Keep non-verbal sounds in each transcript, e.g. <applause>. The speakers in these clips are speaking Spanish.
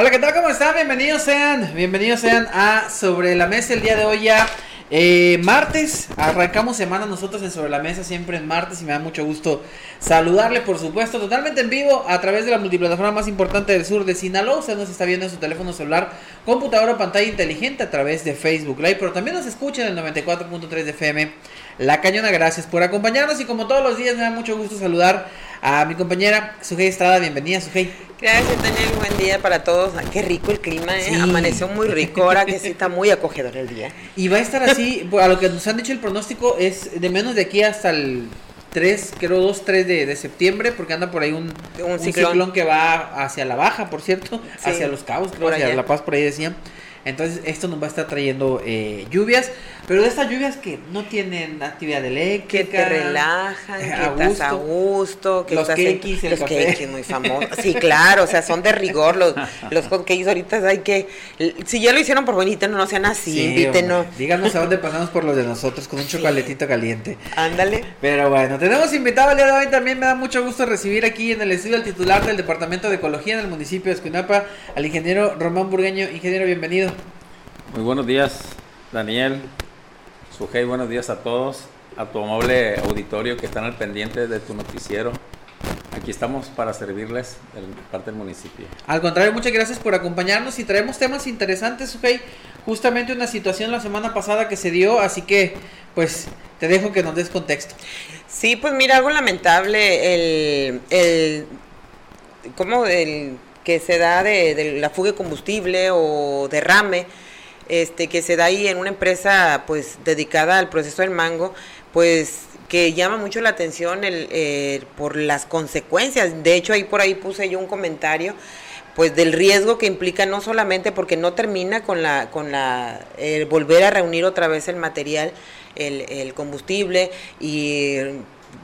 Hola, ¿qué tal? ¿Cómo están? Bienvenidos sean, bienvenidos sean a Sobre la Mesa el día de hoy ya. Eh, martes, arrancamos semana nosotros en Sobre la Mesa, siempre en martes y me da mucho gusto saludarle, por supuesto, totalmente en vivo a través de la multiplataforma más importante del sur de Sinaloa. Usted nos está viendo en su teléfono celular, computadora pantalla inteligente a través de Facebook Live, pero también nos escucha en el 94.3 de FM. La Cañona, gracias por acompañarnos y como todos los días me da mucho gusto saludar a mi compañera Sujei Estrada. Bienvenida, Sujei. Gracias, Daniel. Buen día para todos. Ah, qué rico el clima, ¿eh? Amaneció muy rico, ahora que sí está muy acogedor el día. Y va a estar así, a lo que nos han dicho el pronóstico es de menos de aquí hasta el 3, creo 2, 3 de, de septiembre, porque anda por ahí un, Un un ciclón. ciclón. que va hacia la baja, por cierto, Sí, hacia Los Cabos, creo, hacia allá. La Paz, por ahí decían. Entonces, esto nos va a estar trayendo eh, lluvias, pero de estas lluvias que no tienen actividad Que eléctrica. te relajan, eh, que a estás a gusto. gusto, que Los estás en- quequis, el los café. quequis muy famosos. Sí, claro, o sea, son de rigor los los ahorita hay que si ya lo hicieron por bonita, no, no sean así, Sí, invítenos. hombre. Díganos a dónde pasamos por los de nosotros con un chocolatito caliente. Ándale. Pero bueno, tenemos invitado el día de hoy. También me da mucho gusto recibir aquí en el estudio al titular del Departamento de Ecología en el municipio de Escuinapa, al ingeniero Román Burgueño. Ingeniero, bienvenido. Muy buenos días, Daniel. Sujei, buenos días a todos, a tu amable auditorio que están al pendiente de tu noticiero. Aquí estamos para servirles de parte del municipio. Al contrario, muchas gracias por acompañarnos y traemos temas interesantes, Sujei. Justamente una situación la semana pasada que se dio, así que pues te dejo que nos des contexto. Sí, pues mira, algo lamentable el, el como el que se da de, de la fuga de combustible o derrame, este que se da ahí en una empresa pues dedicada al proceso del mango, pues que llama mucho la atención el, eh, por las consecuencias. De hecho, ahí por ahí puse yo un comentario pues del riesgo que implica no solamente porque no termina con la con la eh, volver a reunir otra vez el material el, el combustible y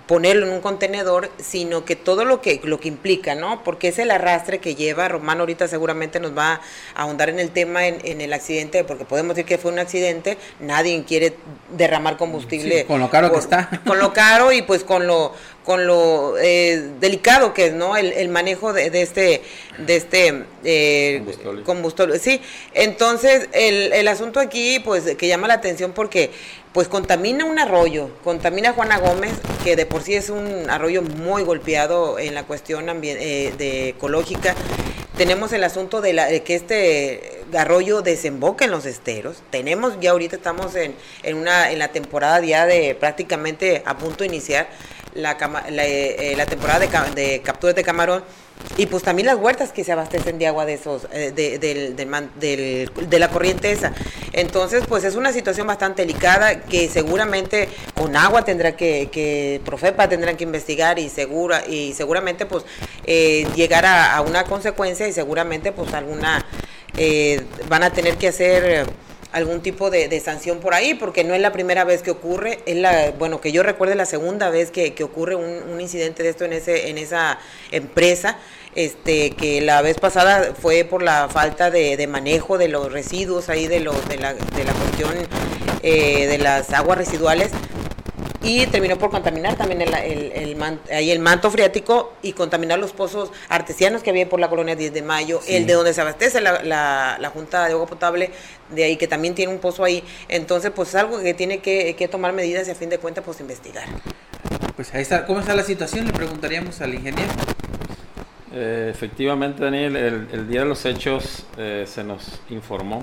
ponerlo en un contenedor, sino que todo lo que lo que implica, ¿no? Porque es el arrastre que lleva, Román ahorita seguramente nos va a ahondar en el tema en, en el accidente, porque podemos decir que fue un accidente, nadie quiere derramar combustible. Sí, con lo caro que está. Con lo caro y pues con lo con lo eh, delicado que es, ¿no? El, el manejo de, de este de este eh, Combustible. combustible. Sí, entonces el, el asunto aquí, pues, que llama la atención porque, pues, contamina un arroyo, contamina Juana Gómez, que de por sí es un arroyo muy golpeado en la cuestión eh, de ecológica. Tenemos el asunto de, la, de que este arroyo desemboca en los esteros. Tenemos, ya ahorita estamos en, en, una, en la temporada ya de prácticamente a punto de iniciar la, la, eh, eh, la temporada de capturas de camarón. Y pues también las huertas que se abastecen de agua de esos, eh, de, del- del del- de la corriente esa. Entonces, pues es una situación bastante delicada que seguramente con agua tendrá que, que Profepa tendrán que investigar y segura, y seguramente pues eh, llegar a, una consecuencia y seguramente pues alguna eh, van a tener que hacer algún tipo de, de sanción por ahí, porque no es la primera vez que ocurre, es la, bueno, que yo recuerde la segunda vez que, que ocurre un, un incidente de esto en ese, en esa empresa, este, que la vez pasada fue por la falta de, de manejo de los residuos ahí de los, de la, de la cuestión eh, de las aguas residuales y terminó por contaminar también el, el, el man- ahí el manto freático y contaminar los pozos artesianos que había por la colonia 10 de mayo, el de donde se abastece la, la, la Junta de Agua Potable, de ahí que también tiene un pozo ahí. Entonces, pues es algo que tiene que, que tomar medidas y a fin de cuentas, pues investigar. Pues ahí está, ¿cómo está la situación? Le preguntaríamos al ingeniero. Eh, efectivamente, Daniel, el, el día de los hechos eh, se nos informó.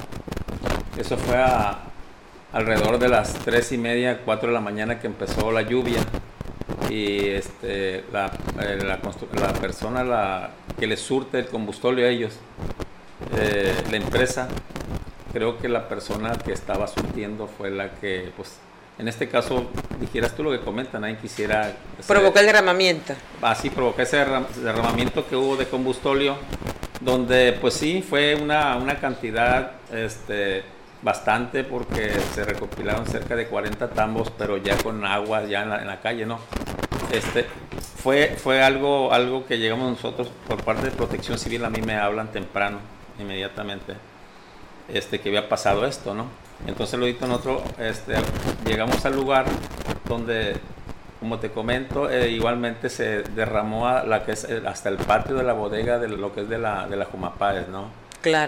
Eso fue a alrededor de las tres y media, 4 de la mañana que empezó la lluvia. Y este, la, eh, la, persona la, que le surte el combustible a ellos, eh, la empresa, creo que la persona que estaba surtiendo fue la que, pues, en este caso, dijeras tú lo que comentan, nadie quisiera... Provocó el derramamiento. así provocar ese derram- derramamiento que hubo de combustóleo donde pues sí, fue una, una cantidad este, bastante porque se recopilaron cerca de 40 tambos, pero ya con agua ya en la, calle, ¿no? Este, fue, fue algo, algo que llegamos nosotros por parte de Protección Civil, a mí me hablan temprano, inmediatamente, este, que había pasado esto, ¿no? Entonces lo en otro, este, llegamos al lugar donde, como te comento, eh, igualmente se derramó la que es hasta el patio de la bodega de lo que es de la, de la Jumapáez, ¿no?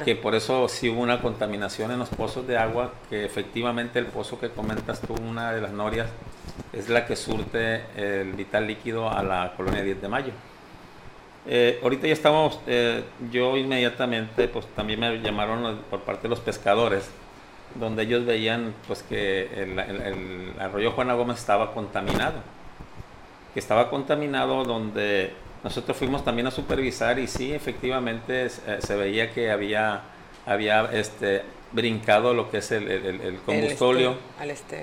Que por eso sí hubo una contaminación en los pozos de agua, que efectivamente el pozo que comentas tú, una de las norias, es la que surte el vital líquido a la colonia 10 de mayo. Eh, ahorita ya estamos, eh, yo inmediatamente, pues también me llamaron por parte de los pescadores, donde ellos veían pues que el, el arroyo Juana Gómez estaba contaminado, que estaba contaminado donde nosotros fuimos también a supervisar y sí, efectivamente eh, se veía que había, había este, brincado lo que es el, el, combustolio,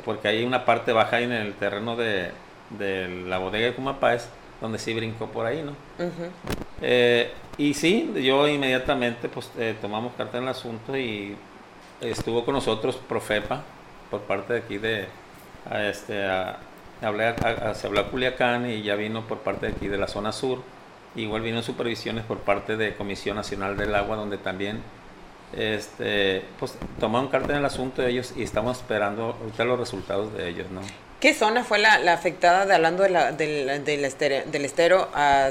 porque hay una parte baja en el terreno de, la bodega de Cumapáez donde sí brincó por ahí, ¿no? Eh, y sí, yo inmediatamente pues eh, tomamos carta en el asunto y estuvo con nosotros Profepa por parte de aquí de a este a, hablé a, se habló a Culiacán y ya vino por parte de aquí de la zona sur igual vino supervisiones por parte de Comisión Nacional del Agua donde también este, pues tomaron carta en el asunto de ellos y estamos esperando ahorita los resultados de ellos, ¿no? ¿Qué zona fue la, afectada de, hablando de la, del, del, estero, del estero a,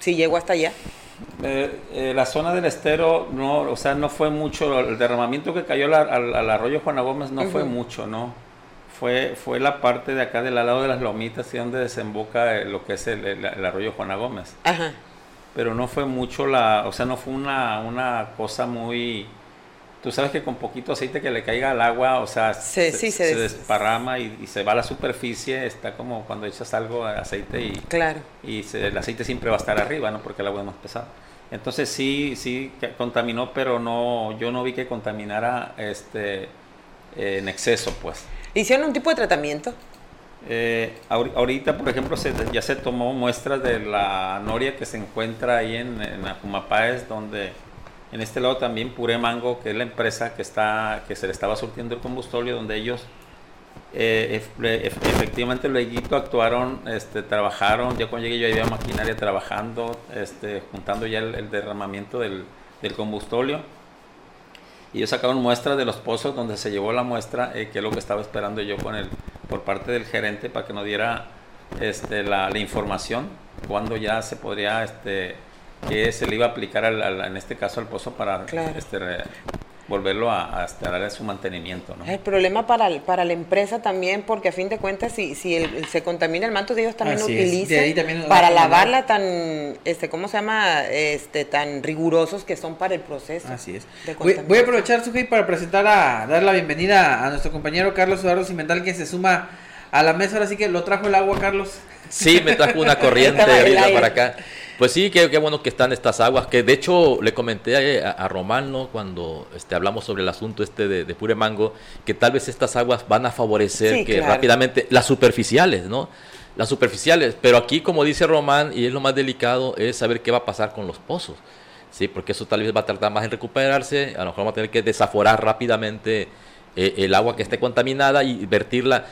si llegó hasta allá? Eh, eh, la zona del estero, no, o sea, no fue mucho, el derramamiento que cayó al, arroyo Juana Gómez no fue mucho, ¿no? Fue, fue la parte de acá del lado de las lomitas, y donde desemboca eh, lo que es el, el arroyo Juana Gómez. Ajá pero no fue mucho la, o sea, no fue una, una cosa muy, tú sabes que con poquito aceite que le caiga al agua, o sea, se, desparrama y, se va a la superficie, está como cuando echas algo de aceite y, claro. y el aceite siempre va a estar arriba, ¿no? Porque el agua es más pesada. Entonces sí, sí contaminó, pero no, yo no vi que contaminara este en exceso, pues. ¿Hicieron un tipo de tratamiento? Eh, ahorita, por ejemplo, ya se tomó muestras de la noria que se encuentra ahí en, en donde en este lado también Pure Mango, que es la empresa que, está, que se le estaba surtiendo el combustorio, donde ellos eh, efectivamente luego actuaron, este, trabajaron, ya cuando llegué yo había maquinaria trabajando, este, juntando ya el, derramamiento del combustorio y ellos sacaron muestras de los pozos donde se llevó la muestra, eh, que es lo que estaba esperando yo con el, por parte del gerente para que nos diera este, la, información, cuando ya se podría, este, que se le iba a aplicar al, en este caso al pozo para este, volverlo a, a dar su mantenimiento. ¿no? El problema para, para la empresa también, porque a fin de cuentas, si, si se contamina el manto, ellos también lo utilizan para lavarla tan, este, ¿cómo se llama? Este, tan rigurosos que son para el proceso. Así es. Voy, a aprovechar, Suji, para presentar a, dar la bienvenida a nuestro compañero Carlos Eduardo Cimental, que se suma a la mesa. Ahora sí que lo trajo el agua, Carlos. Sí, me trajo una <laughs> corriente para acá. Pues sí, qué, bueno que están estas aguas, que de hecho le comenté a, Román, ¿no? cuando este, hablamos sobre el asunto este de, de Pure Mango, que tal vez estas aguas van a favorecer que rápidamente, las superficiales, ¿no? Las superficiales, pero aquí como dice Román, y es lo más delicado, es saber qué va a pasar con los pozos, ¿sí? Porque eso tal vez va a tardar más en recuperarse, a lo mejor vamos a tener que desaforar rápidamente eh, el agua que esté contaminada y vertirla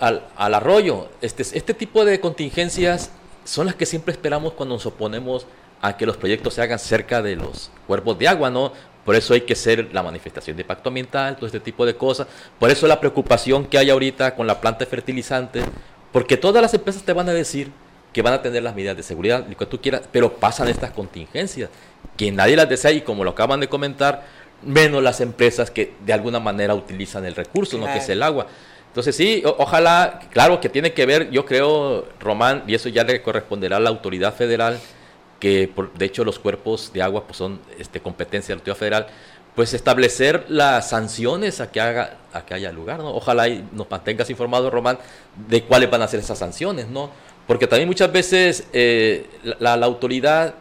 al, al, arroyo. Este, este tipo de contingencias son las que siempre esperamos cuando nos oponemos a que los proyectos se hagan cerca de los cuerpos de agua, ¿no? Por eso hay que ser la manifestación de impacto ambiental, todo este tipo de cosas. Por eso la preocupación que hay ahorita con la planta de fertilizantes, porque todas las empresas te van a decir que van a tener las medidas de seguridad, lo que tú quieras, pero pasan estas contingencias, que nadie las desea y como lo acaban de comentar, menos las empresas que de alguna manera utilizan el recurso, ¿no? que es el agua. Entonces sí, ojalá, claro que tiene que ver, yo creo, Román, y eso ya le corresponderá a la autoridad federal, que por, de hecho los cuerpos de agua pues son este, competencia de la autoridad federal, pues establecer las sanciones a que, haga, a que haya lugar, ¿no? Ojalá y nos mantengas informado, Román, de cuáles van a ser esas sanciones, ¿no? Porque también muchas veces eh, la, la, autoridad,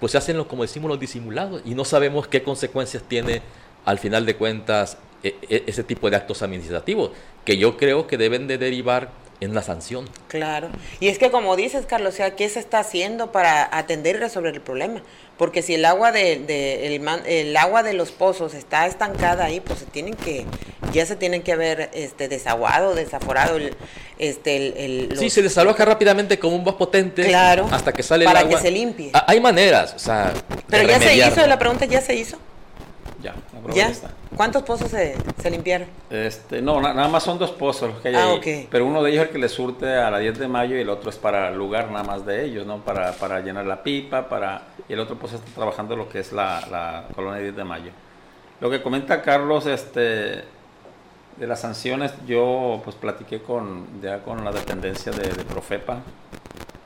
pues hacen, como decimos, los disimulados y no sabemos qué consecuencias tiene al final de cuentas ese tipo de actos administrativos, que yo creo que deben de derivar en una sanción. Claro. Y es que como dices, Carlos, o sea, ¿qué se está haciendo para atender y resolver el problema? Porque si el agua de, de el, el, agua de los pozos está estancada ahí, pues se tienen que ya se tienen que haber este desaguado, desaforado el este el, Sí, se desaloja rápidamente con un voz potente claro, hasta que sale para el agua. que se limpie. Ah, Hay maneras, o sea, Pero ya se hizo, la pregunta ya se hizo. Ya, la ¿Ya? está. ¿Cuántos pozos se, se limpiaron? Este, no, na- nada más son dos pozos los que hay Ah, ahí. Pero uno de ellos es el que le surte a la 10 de mayo y el otro es para el lugar nada más de ellos, ¿no? Para, para llenar la pipa, para y el otro pozo está trabajando lo que es la, la colonia 10 de mayo. Lo que comenta Carlos, este, de las sanciones, yo pues platiqué con, ya con la dependencia de, de Profepa.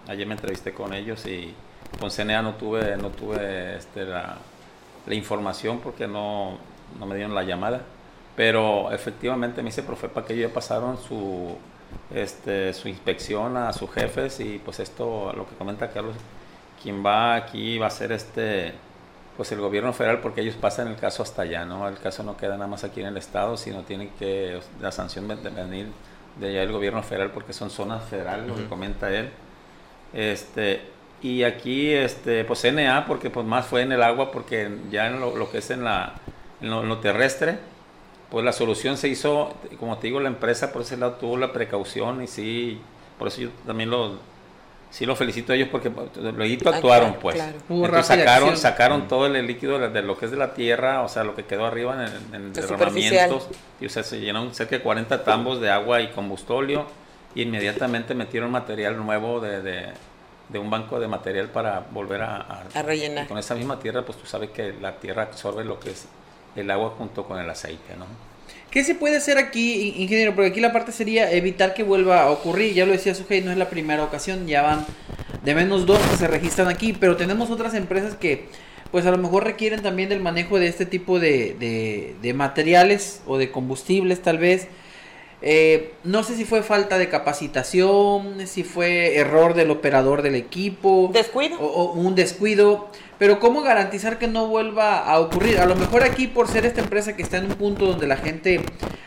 Ayer me entrevisté con ellos y con CNA no tuve, no tuve este, la, la información porque no, no me dieron la llamada. Pero efectivamente me dice Profepa que ellos ya pasaron su, este, su inspección a sus jefes y pues esto, lo que comenta Carlos, quien va aquí va a ser este, pues el gobierno federal porque ellos pasan el caso hasta allá, ¿no? El caso no queda nada más aquí en el estado, sino tiene que la sanción de venir de allá el gobierno federal porque son zonas federales, lo que comenta él. Este, y aquí, este, pues NA, porque pues más fue en el agua, porque ya en lo, lo que es en, la, en lo, en lo terrestre, pues la solución se hizo, como te digo, la empresa por ese lado tuvo la precaución y sí, por eso yo también lo, sí lo felicito a ellos porque luego actuaron Ah, pues. claro. Entonces sacaron, sacaron todo el líquido de, de lo que es de la tierra, o sea, lo que quedó arriba en, en derramamientos, y o sea, se llenaron cerca de 40 tambos de agua y combustóleo y inmediatamente metieron material nuevo de, de, de un banco de material para volver a, A rellenar. y con esa misma tierra, pues tú sabes que la tierra absorbe lo que es el agua junto con el aceite, ¿no? ¿Qué se puede hacer aquí, in- ingeniero? Porque aquí la parte sería evitar que vuelva a ocurrir. Ya lo decía Sujei, no es la primera ocasión, ya van de menos dos que se registran aquí, pero tenemos otras empresas que pues a lo mejor requieren también del manejo de este tipo de, de- de materiales o de combustibles tal vez. Eh, no sé si fue falta de capacitación, si fue error del operador del equipo. ¿Descuido? O, o un descuido. Pero ¿cómo garantizar que no vuelva a ocurrir? A lo mejor aquí por ser esta empresa que está en un punto donde la gente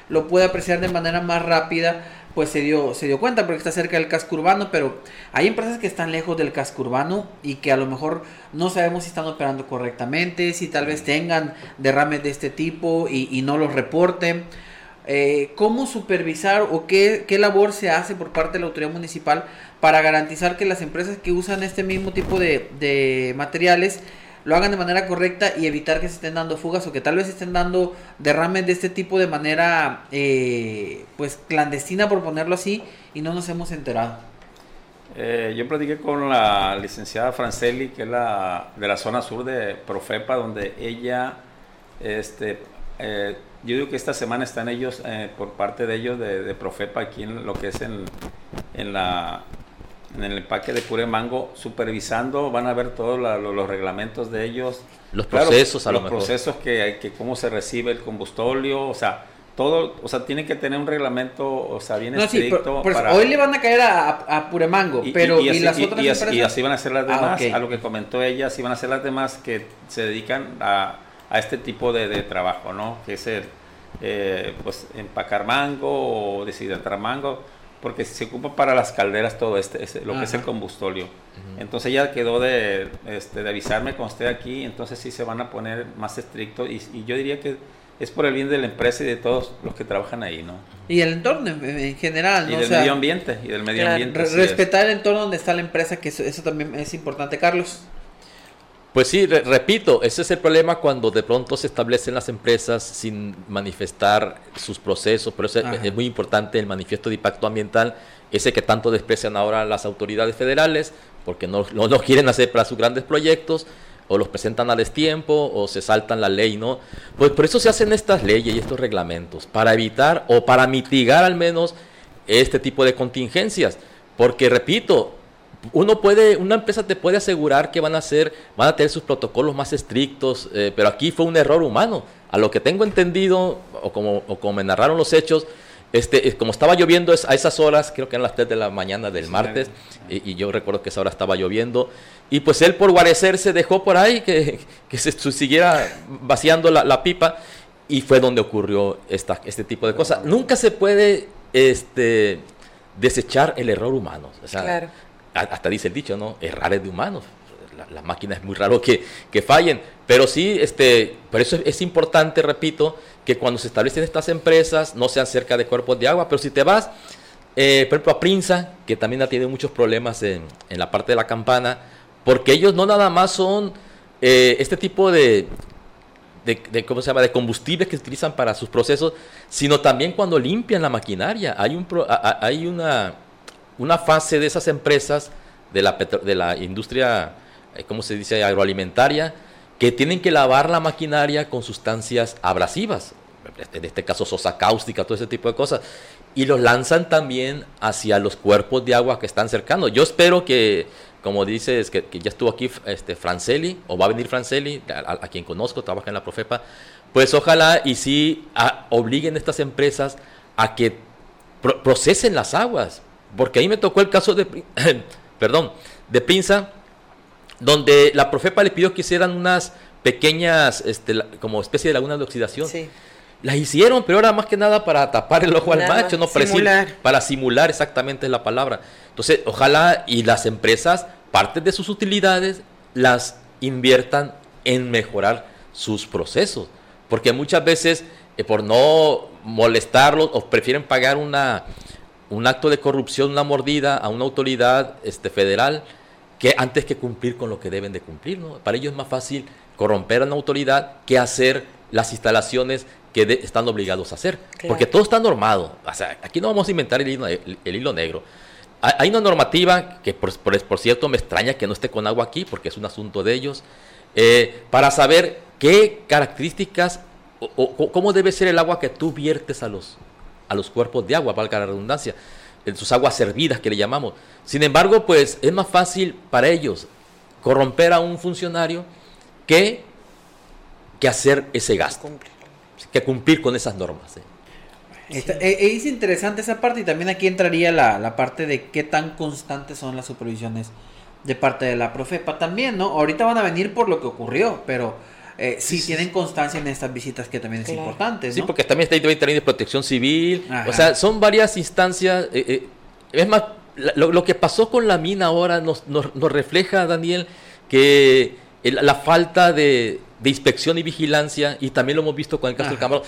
lo puede apreciar de manera más rápida, pues se dio, se dio cuenta porque está cerca del casco urbano, pero hay empresas que están lejos del casco urbano y que a lo mejor no sabemos si están operando correctamente, si tal vez tengan derrames de este tipo y, y no los reporten. Eh, ¿Cómo supervisar o qué, qué labor se hace por parte de la autoridad municipal para garantizar que las empresas que usan este mismo tipo de, de materiales lo hagan de manera correcta y evitar que se estén dando fugas o que tal vez estén dando derrames de este tipo de manera eh, pues clandestina por ponerlo así y no nos hemos enterado? Eh, yo platiqué con la licenciada Franceli, que es la de la zona sur de Profepa, donde ella, este, eh, yo digo que esta semana están ellos, eh, por parte de ellos, de, de Profepa, aquí en lo que es en, en la en el empaque de pure mango, supervisando, van a ver todos lo- los reglamentos de ellos. Los Claro, procesos a lo los mejor. procesos que, que cómo se recibe el combustóleo, o sea, todo, o sea, tiene que tener un reglamento, o sea, bien No, sí, estricto. pero- pero para- hoy le van a caer a, a, a Puremango, pero ¿y, así, las otras y así- empresas? y así van a ser las Ah, demás, ok. a lo que comentó ella, así van a ser las demás que se dedican a, a este tipo de, de trabajo, ¿no? Que es el, eh, pues, empacar mango o deshidratar mango, porque se ocupa para las calderas todo este, este- lo que es el Ajá. combustóleo. Entonces ella quedó de, este, de avisarme cuando esté aquí, entonces sí se van a poner más estrictos y, y yo diría que es por el bien de la empresa y de todos los que trabajan ahí, ¿no? Y el entorno en, en general, Y ¿no? O del sea, medio ambiente, y del medio ambiente. re- así es. respetar el entorno donde está la empresa, que eso, eso también es importante, Carlos. Pues sí, re- repito, ese es el problema cuando de pronto se establecen las empresas sin manifestar sus procesos, por eso es muy importante el manifiesto de impacto ambiental, ese que tanto desprecian ahora las autoridades federales, porque no, no lo quieren hacer para sus grandes proyectos, o los presentan a destiempo, o se saltan la ley, ¿no? Pues por eso se hacen estas leyes y estos reglamentos, para evitar o para mitigar al menos este tipo de contingencias, porque repito, uno puede, una empresa te puede asegurar que van a ser, van a tener sus protocolos más estrictos, eh, pero aquí fue un error humano. A lo que tengo entendido, o como, o como me narraron los hechos, este, como estaba lloviendo a esas horas, creo que eran las 3 de la mañana del Sí, martes, y, y yo recuerdo que esa hora estaba lloviendo, y pues él por guarecerse dejó por ahí que, <laughs> que se siguiera vaciando la, la pipa, y fue donde ocurrió esta, este tipo de cosas. Nunca se puede este, desechar el error humano. O sea, Claro. Hasta dice el dicho, ¿no? Errar es de humanos. La, la máquina es muy raro que, que fallen. Pero sí, este, por eso es, importante, repito, que cuando se establecen estas empresas no sean cerca de cuerpos de agua. Pero si te vas, eh, por ejemplo, a Prinza, que también ha tenido muchos problemas en, en la parte de la campana, porque ellos no nada más son eh, este tipo de, de, ¿cómo se llama? de combustibles que utilizan para sus procesos, sino también cuando limpian la maquinaria. Hay, un hay una, una fase de esas empresas de la, petro- de la industria, eh, ¿cómo se dice?, agroalimentaria, que tienen que lavar la maquinaria con sustancias abrasivas, en este caso sosa cáustica, todo ese tipo de cosas, y los lanzan también hacia los cuerpos de agua que están cercanos. Yo espero que, como dices, que, ya estuvo aquí este, Franceli, o va a venir Franceli, a, a- a quien conozco, trabaja en la Profepa, pues ojalá y sí a- obliguen estas empresas a que pro- procesen las aguas, porque ahí me tocó el caso de, <clears throat> perdón, de Pinza, donde la Profepa le pidió que hicieran unas pequeñas, este, como especie de lagunas de oxidación. Sí. Las hicieron, pero era más que nada para tapar el ojo al macho, no para decir- simular. para simular exactamente es la palabra. Entonces, ojalá y las empresas, parte de sus utilidades, las inviertan en mejorar sus procesos. Porque muchas veces, eh, por no molestarlos, o prefieren pagar una, un acto de corrupción, una mordida a una autoridad este, federal, que antes que cumplir con lo que deben de cumplir. ¿no? Para ellos es más fácil corromper a una autoridad que hacer las instalaciones que de- están obligados a hacer. Claro. Porque todo está normado. O sea, aquí no vamos a inventar el hilo, el- el hilo negro. Hay hay una normativa que, por, por- por cierto, me extraña que no esté con agua aquí, porque es un asunto de ellos, eh, para saber qué características o, o cómo debe ser el agua que tú viertes a los, a los cuerpos de agua, valga la redundancia, en sus aguas servidas que le llamamos. Sin embargo, pues es más fácil para ellos corromper a un funcionario que, que hacer ese gasto, que cumplir con esas normas. ¿eh? Está- eh, es interesante esa parte y también aquí entraría la, la parte de qué tan constantes son las supervisiones de parte de la Profepa también, ¿no? Ahorita van a venir por lo que ocurrió, pero eh, sí, tienen constancia en estas visitas que también es Claro. importante, ¿no? Sí, porque también está ahí también de protección civil. Ajá. O sea, son varias instancias. eh, eh, es más, la- lo, lo que pasó con la mina ahora nos, nos, nos refleja, Daniel, que el- la falta de, de inspección y vigilancia, y también lo hemos visto con el caso del. Camarón.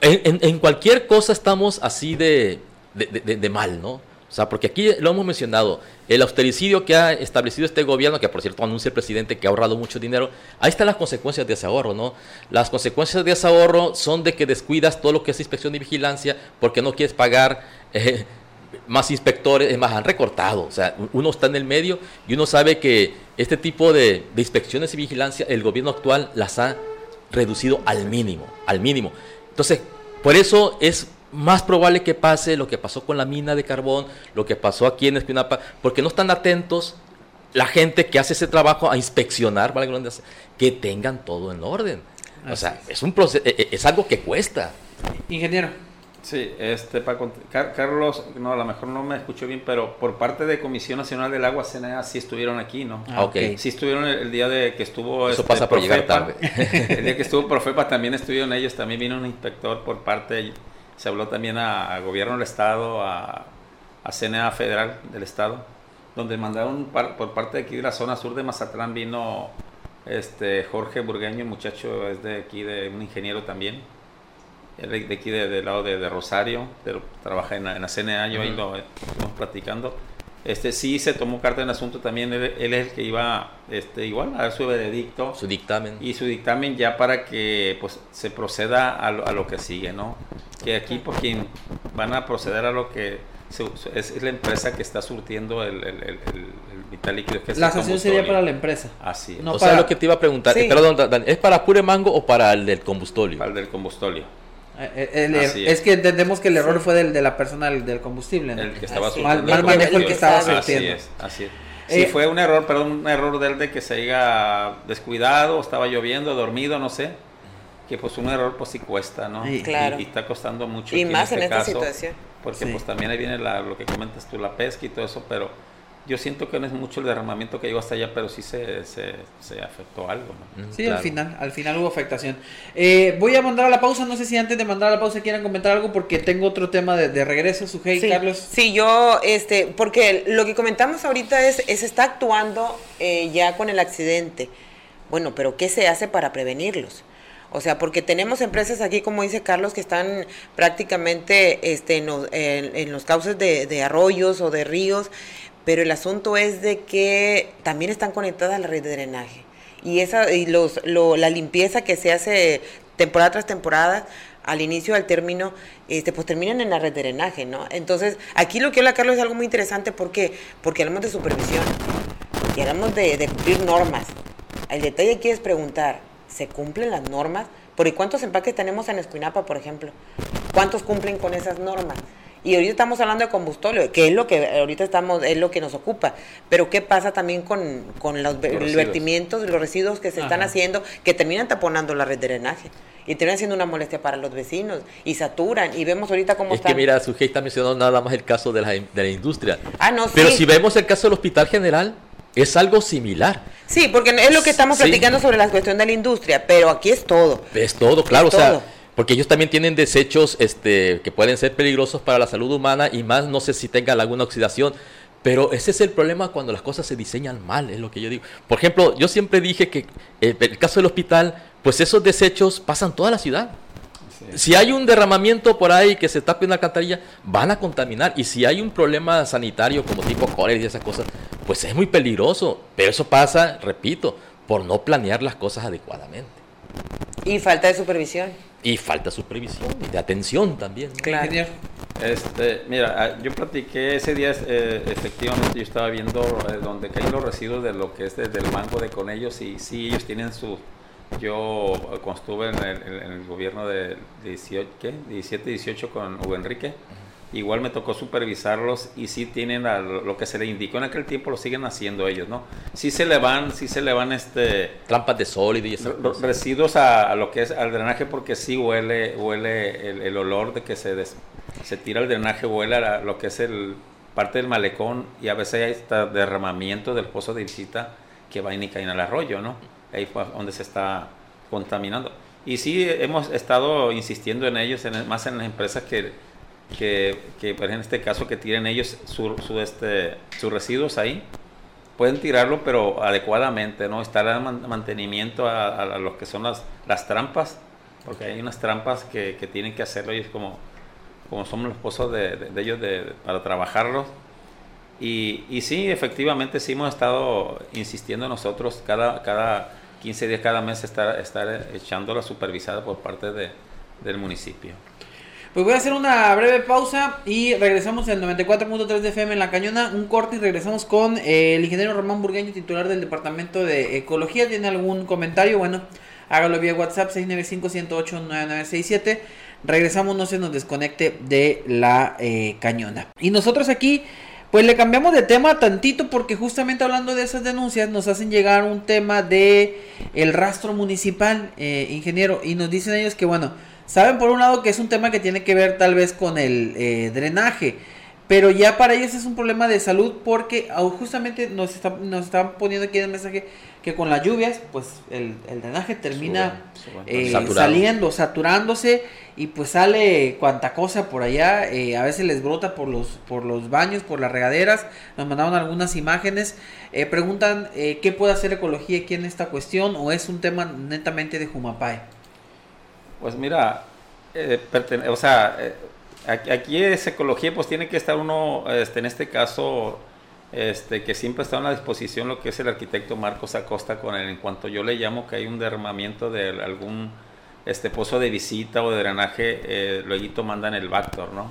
En, en- en cualquier cosa estamos así de, de, de- de mal, ¿no? O sea, porque aquí lo hemos mencionado, el austericidio que ha establecido este gobierno, que por cierto anuncia el presidente que ha ahorrado mucho dinero, ahí están las consecuencias de ese ahorro, ¿no? Las consecuencias de ese ahorro son de que descuidas todo lo que es inspección y vigilancia porque no quieres pagar eh, más inspectores, es más, han recortado, o sea, uno está en el medio y uno sabe que este tipo de, de inspecciones y vigilancia, el gobierno actual las ha reducido al mínimo, al mínimo. Entonces, por eso es más probable que pase lo que pasó con la mina de carbón, lo que pasó aquí en Esquinapa, porque no están atentos la gente que hace ese trabajo a inspeccionar, redundancia, que tengan todo en orden. O sea, es un proceso, es algo que cuesta. Ingeniero. Sí, este, para Car- Carlos, no, a lo mejor no me escuchó bien, pero por parte de Comisión Nacional del Agua, CNA, sí estuvieron aquí, ¿no? Ah, ok. Sí estuvieron el, el día de que estuvo... Eso este, pasa por llegar tarde. <laughs> el día que estuvo Profepa también estuvieron ellos, también vino un inspector por parte, se habló también a, a Gobierno del Estado, a, a CNA Federal del Estado, donde mandaron par- por parte de aquí de la zona sur de Mazatlán, vino este Jorge Burgueño, muchacho es de aquí, de un ingeniero también, de aquí de- del lado de, de Rosario, pero trabaja en la, en la CNA, yo ahí Ujú. lo estuvimos platicando. Este sí se tomó carta en el asunto también, él, él es el que iba este, igual a dar su veredicto Su dictamen. y su dictamen ya para que pues se proceda a lo, a lo que sigue, ¿no? Que aquí por quien van a proceder a lo que se- es, es la empresa que está surtiendo el, el, el, el- vital líquido. Que La sanción sería para la empresa. Así es, No o sea, para- lo que te iba a preguntar, Sí. perdón, Dan- ¿es para pure mango o para el del combustóleo? para el del combustóleo. Eh, eh, el- Así es. es. que entendemos que el error fue del, de la persona del, del combustible, ¿no? El que estaba Así Mal- mal el manejo el que estaba Así surtiendo. es, así es. Eh, Si fue un error, perdón, un error de él de que se haya descuidado, estaba lloviendo, dormido, no sé. Que pues un error pues sí cuesta, ¿no? Sí. Claro. Y, y está costando mucho. Y aquí más en este esta caso, situación. Porque Sí. pues también ahí viene la- lo que comentas tú, la pesca y todo eso, pero yo siento que no es mucho el derramamiento que llegó hasta allá, pero sí se, se, se afectó algo. ¿no? Sí, al final, al final hubo afectación. Eh, voy a mandar a la pausa, no sé si antes de mandar a la pausa quieran comentar algo porque tengo otro tema de, de regreso, su sí, Carlos. Sí, yo, este, porque lo que comentamos ahorita es, es está actuando eh, ya con el accidente. Bueno, pero ¿qué se hace para prevenirlos? O sea, porque tenemos empresas aquí, como dice Carlos, que están prácticamente este, en, los, en, en los cauces de, de arroyos o de ríos pero el asunto es de que también están conectadas a la red de drenaje. Y, esa, y los, lo, la limpieza que se hace temporada tras temporada, al inicio al término, este, pues terminan en la red de drenaje, ¿no? Entonces, aquí lo que habla Carlos es algo muy interesante, ¿por qué? Porque hablamos de supervisión y hablamos de, de cumplir normas. El detalle aquí es preguntar, ¿se cumplen las normas? Porque ¿cuántos empaques tenemos en Escuinapa, por ejemplo? ¿Cuántos cumplen con esas normas? Y ahorita estamos hablando de combustorio, que es lo que ahorita estamos, es lo que nos ocupa. Pero ¿qué pasa también con, con los, los vertimientos, los residuos que se Ajá. están haciendo, que terminan taponando la red de drenaje? Y terminan siendo una molestia para los vecinos y saturan. Y vemos ahorita cómo es están. que mira, Sujei está mencionando nada más el caso de la, de la industria. Ah, no, Pero sí. si vemos el caso del Hospital General, es algo similar. Sí, porque es lo que estamos sí. platicando sobre la cuestión de la industria, pero aquí es todo. Es todo, claro, es o sea. Porque ellos también tienen desechos este, que pueden ser peligrosos para la salud humana y más no sé si tengan alguna oxidación. Pero ese es el problema cuando las cosas se diseñan mal, es lo que yo digo. Por ejemplo, yo siempre dije que eh, el caso del hospital, pues esos desechos pasan toda la ciudad. Sí. Si hay un derramamiento por ahí que se tape una alcantarilla, van a contaminar. Y si hay un problema sanitario como tipo cólera y esas cosas, pues es muy peligroso. Pero eso pasa, repito, por no planear las cosas adecuadamente. Y falta de supervisión. Y falta supervisión y de atención también. ¿no? Claro. Este, mira, ah, yo platiqué ese día, eh, efectivamente, yo estaba viendo eh, donde caen los residuos de lo que es desde el mango de con ellos y sí, ellos tienen su... Yo cuando estuve en el, en el gobierno de 18, ¿qué? 17, 18 con Hugo Enrique, uh -huh. Igual me tocó supervisarlos y sí tienen lo que se le indicó en aquel tiempo, lo siguen haciendo ellos, ¿no? Sí se le van, sí se le van este... Trampas de sólido y esas cosas. Residuos a, a, lo que es al drenaje porque sí huele, huele el, el olor de que se, des, se tira el drenaje, huele a lo que es el parte del malecón y a veces hay este derramamiento del pozo de visita que va y cae en el arroyo, ¿no? Ahí fue donde se está contaminando. Y sí hemos estado insistiendo en ellos, en, más en las empresas que, que, que en este caso que tiren ellos su, este, sus residuos ahí, pueden tirarlo pero adecuadamente, ¿no? Estar en mantenimiento a, a, lo que son las, las trampas, porque hay unas trampas que, que tienen que hacerlo ellos como, como somos los pozos de, de, ellos de, para trabajarlos. Y, y, sí, efectivamente, sí hemos estado insistiendo nosotros cada, cada 15 días, cada mes, estar, estar echando la supervisada por parte de, del municipio. Pues voy a hacer una breve pausa y regresamos al 94.3 de FM en La Cañona, un corte y regresamos con eh, el ingeniero Román Burgueño, titular del Departamento de Ecología. ¿Tiene algún comentario? Bueno, hágalo vía WhatsApp 695-108-9967. Regresamos, no se nos desconecte de La eh, Cañona. Y nosotros aquí... Pues le cambiamos de tema tantito porque justamente hablando de esas denuncias nos hacen llegar un tema de el rastro municipal, eh, ingeniero, y nos dicen ellos que bueno, saben por un lado que es un tema que tiene que ver tal vez con el eh, drenaje, pero ya para ellos es un problema de salud porque justamente nos, está, nos están poniendo aquí el mensaje que con las lluvias pues el, el drenaje termina sube, sube. Eh, saliendo, saturándose y pues sale cuanta cosa por allá, eh, a veces les brota por los, por los baños, por las regaderas, nos mandaron algunas imágenes, eh, preguntan eh, qué puede hacer ecología aquí en esta cuestión o es un tema netamente de Jumapay. Pues mira, o sea, aquí es ecología, pues tiene que estar uno, este, en este caso, este, que siempre está a la disposición lo que es el arquitecto Marcos Acosta con él, en cuanto yo le llamo que hay un derramamiento de algún este pozo de visita o de drenaje, eh, luego mandan el Bactor, ¿no?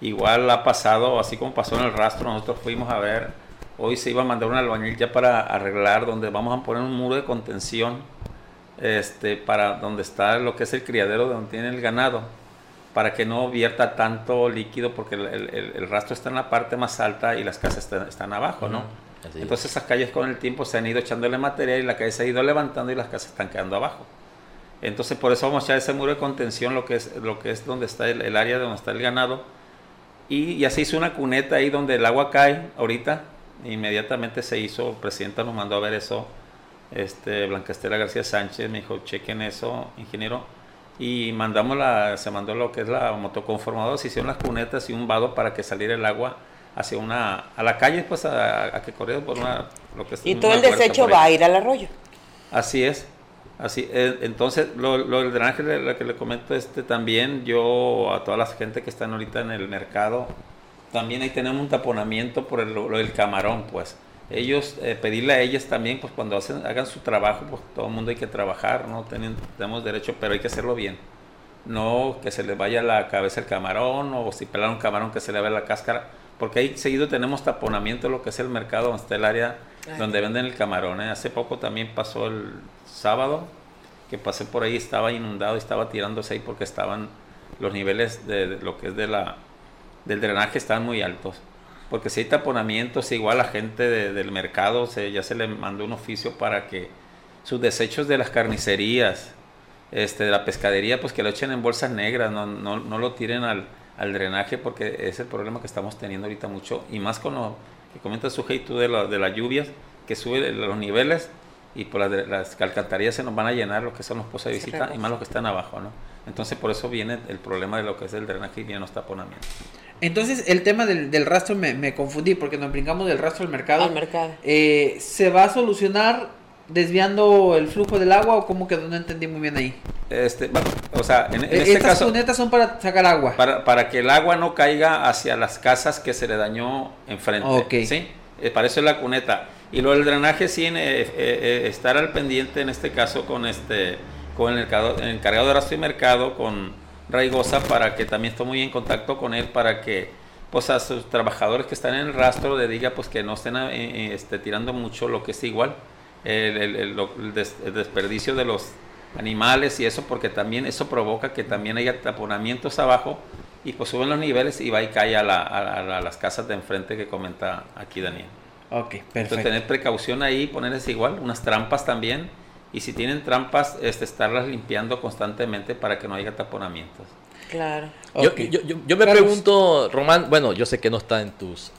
Igual ha pasado, así como pasó en el rastro, nosotros fuimos a ver, hoy se iba a mandar un albañil ya para arreglar, donde vamos a poner un muro de contención, este, para donde está lo que es el criadero, donde tiene el ganado, para que no vierta tanto líquido, porque el, el, el rastro está en la parte más alta y las casas están, están abajo, ¿no? Entonces esas calles con el tiempo se han ido echándole material y la calle se ha ido levantando y las casas están quedando abajo. Entonces por eso vamos a echar ese muro de contención, lo que es, lo que es donde está el, el área donde está el ganado. Y ya se hizo una cuneta ahí donde el agua cae ahorita Inmediatamente se hizo, el presidente nos mandó a ver eso, este, Blanca Estela García Sánchez me dijo, chequen eso, ingeniero, y mandamos la, se mandó lo que es la motoconformadora, se hicieron las cunetas y un vado para que saliera el agua hacia una, a la calle, pues a, que corriera por una, lo que Y todo el desecho va a ir al arroyo. Así es, así, eh, entonces lo, lo del drenaje, lo que le comento este también, yo a toda la gente que están ahorita en el mercado, también ahí tenemos un taponamiento por el, lo del camarón, pues ellos, eh, pedirle a ellas también, pues cuando hacen, hagan su trabajo, pues todo el mundo hay que trabajar, ¿no? tenemos derecho, pero hay que hacerlo bien. No que se le vaya la cabeza el camarón o si pelar un camarón que se le vea la cáscara, porque ahí seguido tenemos taponamiento lo que es el mercado, donde está el área donde venden el camarón. ¿eh? Hace poco también pasó el sábado, que pasé por ahí, estaba inundado y estaba tirándose ahí porque estaban los niveles de, lo que es de la, del drenaje estaban muy altos porque si hay taponamientos, igual la gente del mercado se, ya se le mandó un oficio para que sus desechos de las carnicerías, este, de la pescadería, pues que lo echen en bolsas negras, no, no, no lo tiren al, al, drenaje, porque es el problema que estamos teniendo ahorita mucho, y más con lo que comenta su tú de, de las lluvias, que sube los niveles, y por las, las alcantarillas se nos van a llenar lo que son los pozos de visita, y más los que están abajo, ¿no? Entonces por eso viene el problema de lo que es el drenaje y vienen los taponamientos. Entonces, el tema del, del rastro me, me, confundí porque nos brincamos del rastro al mercado. Al mercado. Eh, ¿Se va a solucionar desviando el flujo del agua o cómo quedó? No entendí muy bien ahí. Este, o sea, en, este Estas caso. cunetas son para sacar agua. Para, para que el agua no caiga hacia las casas que se le dañó enfrente. Ok. ¿sí? Eh, para eso es la cuneta. Y lo del drenaje, sí, eh, estar al pendiente en este caso con este con el, el encargado de rastro y mercado, con Raigosa para que también esté muy en contacto con él para que pues a sus trabajadores que están en el rastro le diga pues que no estén eh, eh, este, tirando mucho lo que es igual el, desperdicio de los animales y eso porque también eso provoca que también haya taponamientos abajo y pues suben los niveles y va y cae a, las casas de enfrente que comenta aquí Daniel. Ok, perfecto. Entonces tener precaución ahí, ponerles igual, unas trampas también y si tienen trampas, este, estarlas limpiando constantemente para que no haya taponamientos. Claro. Yo, yo, yo, me pregunto, Román, bueno, yo sé que no está en tus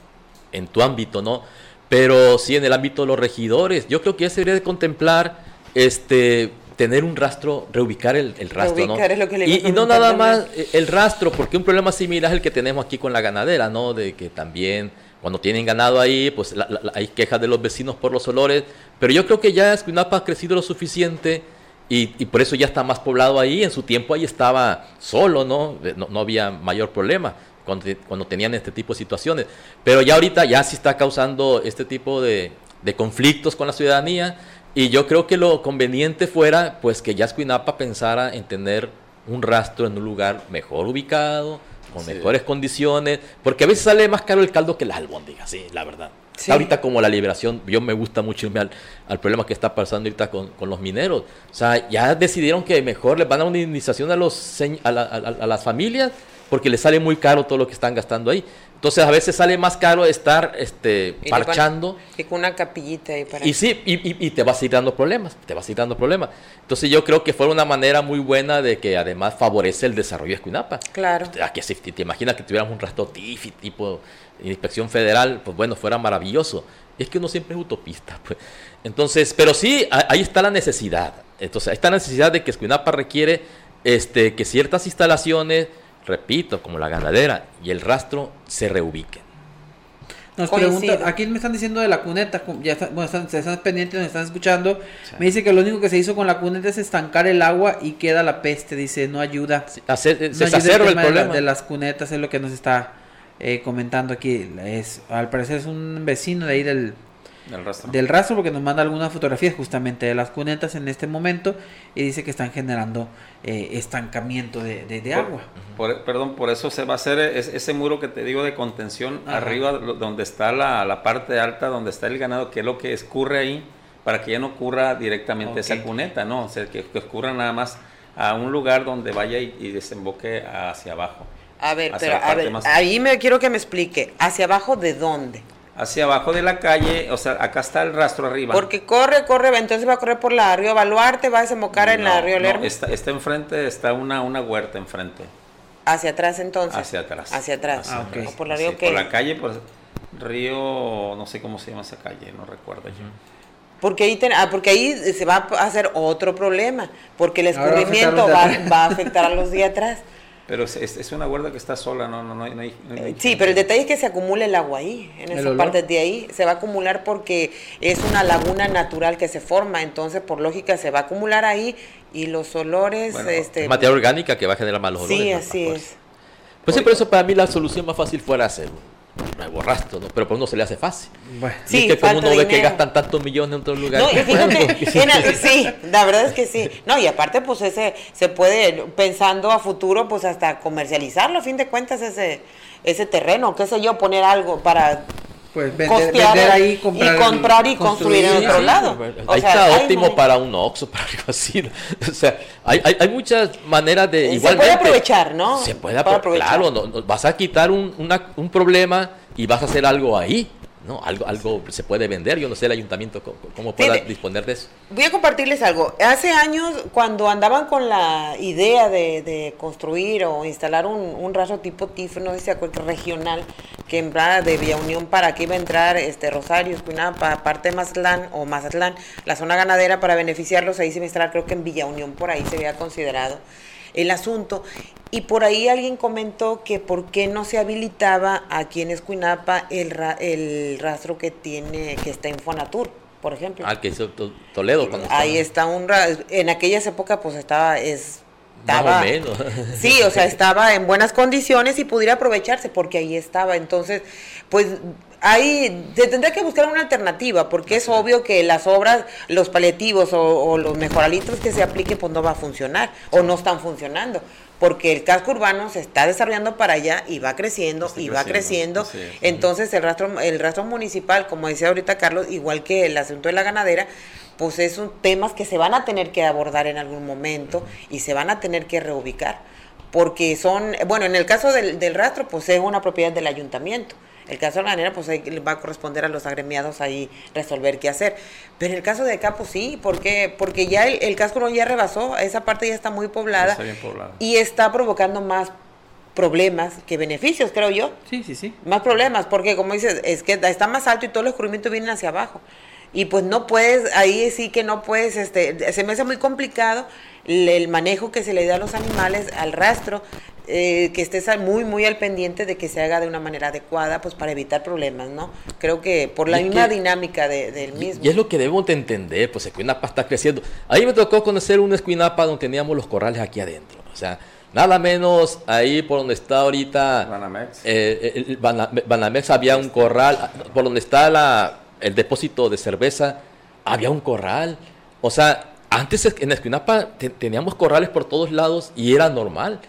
en tu ámbito, ¿no? Pero sí en el ámbito de los regidores, yo creo que ya se debería de contemplar este tener un rastro, reubicar el, rastro, ¿no? y, no nada más el rastro, porque un problema similar es el que tenemos aquí con la ganadera, ¿no? De que también cuando tienen ganado ahí, pues hay quejas de los vecinos por los olores, pero yo creo que ya Escuinapa ha crecido lo suficiente y, por eso ya está más poblado ahí. En su tiempo ahí estaba solo, ¿no? No, había mayor problema cuando, cuando, tenían este tipo de situaciones. Pero ya ahorita ya sí está causando este tipo de, de conflictos con la ciudadanía y yo creo que lo conveniente fuera pues que ya Escuinapa pensara en tener un rastro en un lugar mejor ubicado, con mejores condiciones, porque a veces sale más caro el caldo que las albóndigas, sí, la verdad. Ahorita como la liberación, yo me gusta mucho al, problema que está pasando ahorita con, con, los mineros. O sea, ya decidieron que mejor les van a una indemnización a, los, a, a las familias porque les sale muy caro todo lo que están gastando ahí. Entonces a veces sale más caro estar este, parchando. Y con una capillita ahí para... Y sí, y, y, te vas a ir dando problemas, te vas a ir dando problemas. Entonces yo creo que fue una manera muy buena de que además favorece el desarrollo de Escuinapa. Claro. Aquí, si te imaginas que tuviéramos un rastro TIFI tipo inspección federal, pues bueno, fuera maravilloso. Es que uno siempre es utopista. Pues. Entonces, pero sí, ahí está la necesidad. Entonces, ahí está la necesidad de que Escuinapa requiere este, que ciertas instalaciones repito, como la ganadera y el rastro se reubiquen. Nos pregunta, aquí me están diciendo de la cuneta, ya bueno, están, están pendientes, nos están escuchando. Me dice que lo único que se hizo con la cuneta es estancar el agua y queda la peste, dice, no ayuda. hacer, eh, se el, problema de, las cunetas, es lo que nos está eh, comentando aquí. Es, al parecer es un vecino de ahí del, del rastro. Del rastro, porque nos manda algunas fotografías justamente de las cunetas en este momento y dice que están generando eh, estancamiento de, de, agua. perdón, por eso se va a hacer ese muro que te digo de contención arriba, donde está la, la, parte alta, donde está el ganado, que es lo que escurre ahí, para que ya no ocurra directamente esa cuneta, ¿no? O sea, que, que, ocurra nada más a un lugar donde vaya y, desemboque hacia abajo. A ver, pero a ver, ahí me quiero que me explique, ¿hacia abajo de dónde? Hacia abajo de la calle, o sea, acá está el rastro arriba. Porque corre, corre, entonces va a correr por la Río Baluarte, va a desembocar en la Río Lerma. No, está, está enfrente, está una, una huerta enfrente. ¿Hacia atrás entonces? Hacia atrás. Hacia atrás. Ah, okay. por la Río Por la calle, pues, Río, no sé cómo se llama esa calle, no recuerdo yo. Porque ahí, ten- ah, porque ahí se va a hacer otro problema, porque el Ahora va a afectar escurrimiento va, atrás. va a afectar a los de atrás. <laughs> Pero es, es- una huerta que está sola, no, no, no, hay- no hay- no hay- Sí, pero el detalle es que se acumula el agua ahí, en ¿El esa olor? parte de ahí. Se va a acumular porque es una laguna natural que se forma, entonces por lógica se va a acumular ahí y los olores, Bueno, este... Es materia orgánica que va a generar malos olores. sí, así Pues. es. Pues sí, por eso para mí la solución más fácil fuera hacer nuevo rastro, ¿no? Pero por uno se le hace fácil. Bueno. y Sí, es que como uno ve que dinero. gastan tantos millones en otros lugares. No, y fíjate, en <laughs> el- sí, la verdad es que sí. No, y aparte, pues ese se puede, pensando a futuro, pues hasta comercializarlo, a fin de cuentas, ese, ese terreno, qué sé yo, poner algo para Pues vender, costear vender ahí, comprar, y comprar y construir en otro sí, lado. O ahí sea, está óptimo manera. para un Oxxo, <laughs> para algo así. O sea, hay, hay, hay muchas maneras de Se igualmente. puede aprovechar, ¿no? Se puede aprovechar. Claro, no, no, vas a quitar un, una- un problema y vas a hacer algo ahí. ¿No? Algo, algo se puede vender. Yo no sé el ayuntamiento cómo, pueda disponer de eso. Voy a compartirles algo. Hace años, cuando andaban con la idea de, de construir o instalar un, un rastro tipo TIF, no sé si acuerdan, regional, que entrara de Villa Unión para que iba a entrar este Rosario, Escuinapa, parte de Mazatlán o Mazatlán, la zona ganadera para beneficiarlos, ahí se a instalar, creo que en Villa Unión por ahí se había considerado el asunto. Y por ahí alguien comentó que por qué no se habilitaba aquí en Escuinapa el, ra- el rastro que tiene, que está en Fonatur, por ejemplo. Al que hizo To- Toledo. Cuando Ahí estaba- está un ra- en aquellas épocas pues estaba es Más estaba o menos. <laughs> Sí, o sea, estaba en buenas condiciones y pudiera aprovecharse porque ahí estaba. Entonces, pues ahí se tendría que buscar una alternativa porque es obvio que las obras, los paliativos o, o los mejoralitos que se apliquen pues no va a funcionar o no están funcionando. Porque el casco urbano se está desarrollando para allá y va creciendo Está y va creciendo. Entonces el rastro, el rastro municipal, como decía ahorita Carlos, igual que el asunto de la ganadera, pues es un temas que se van a tener que abordar en algún momento y se van a tener que reubicar. Porque son, bueno, en el caso del, del rastro, pues es una propiedad del ayuntamiento. El caso de la ganadera, pues ahí va a corresponder a los agremiados ahí resolver qué hacer. Pero en el caso de acá, pues sí, porque, porque ya el, el casco urbano ya rebasó, esa parte ya está muy poblada Está bien poblada. y está provocando más problemas que beneficios, creo yo. Sí, sí, sí. Más problemas, porque como dices, es que está más alto y todos los escurrimientos vienen hacia abajo. Y pues no puedes, ahí sí que no puedes, este, se me hace muy complicado el, el manejo que se le da a los animales, al rastro, eh, que estés muy, muy al pendiente de que se haga de una manera adecuada, pues para evitar problemas, ¿no? Creo que por la Y misma que- dinámica de- del Y, mismo. y es lo que debemos de entender, pues Escuinapa está creciendo. Ahí me tocó conocer una Escuinapa donde teníamos los corrales aquí adentro. O sea, nada menos ahí por donde está ahorita Banamex. eh, el- Bana- Banamex había un corral, por donde está la, el depósito de cerveza, había un corral. O sea, antes en Escuinapa te- teníamos corrales por todos lados y era normal,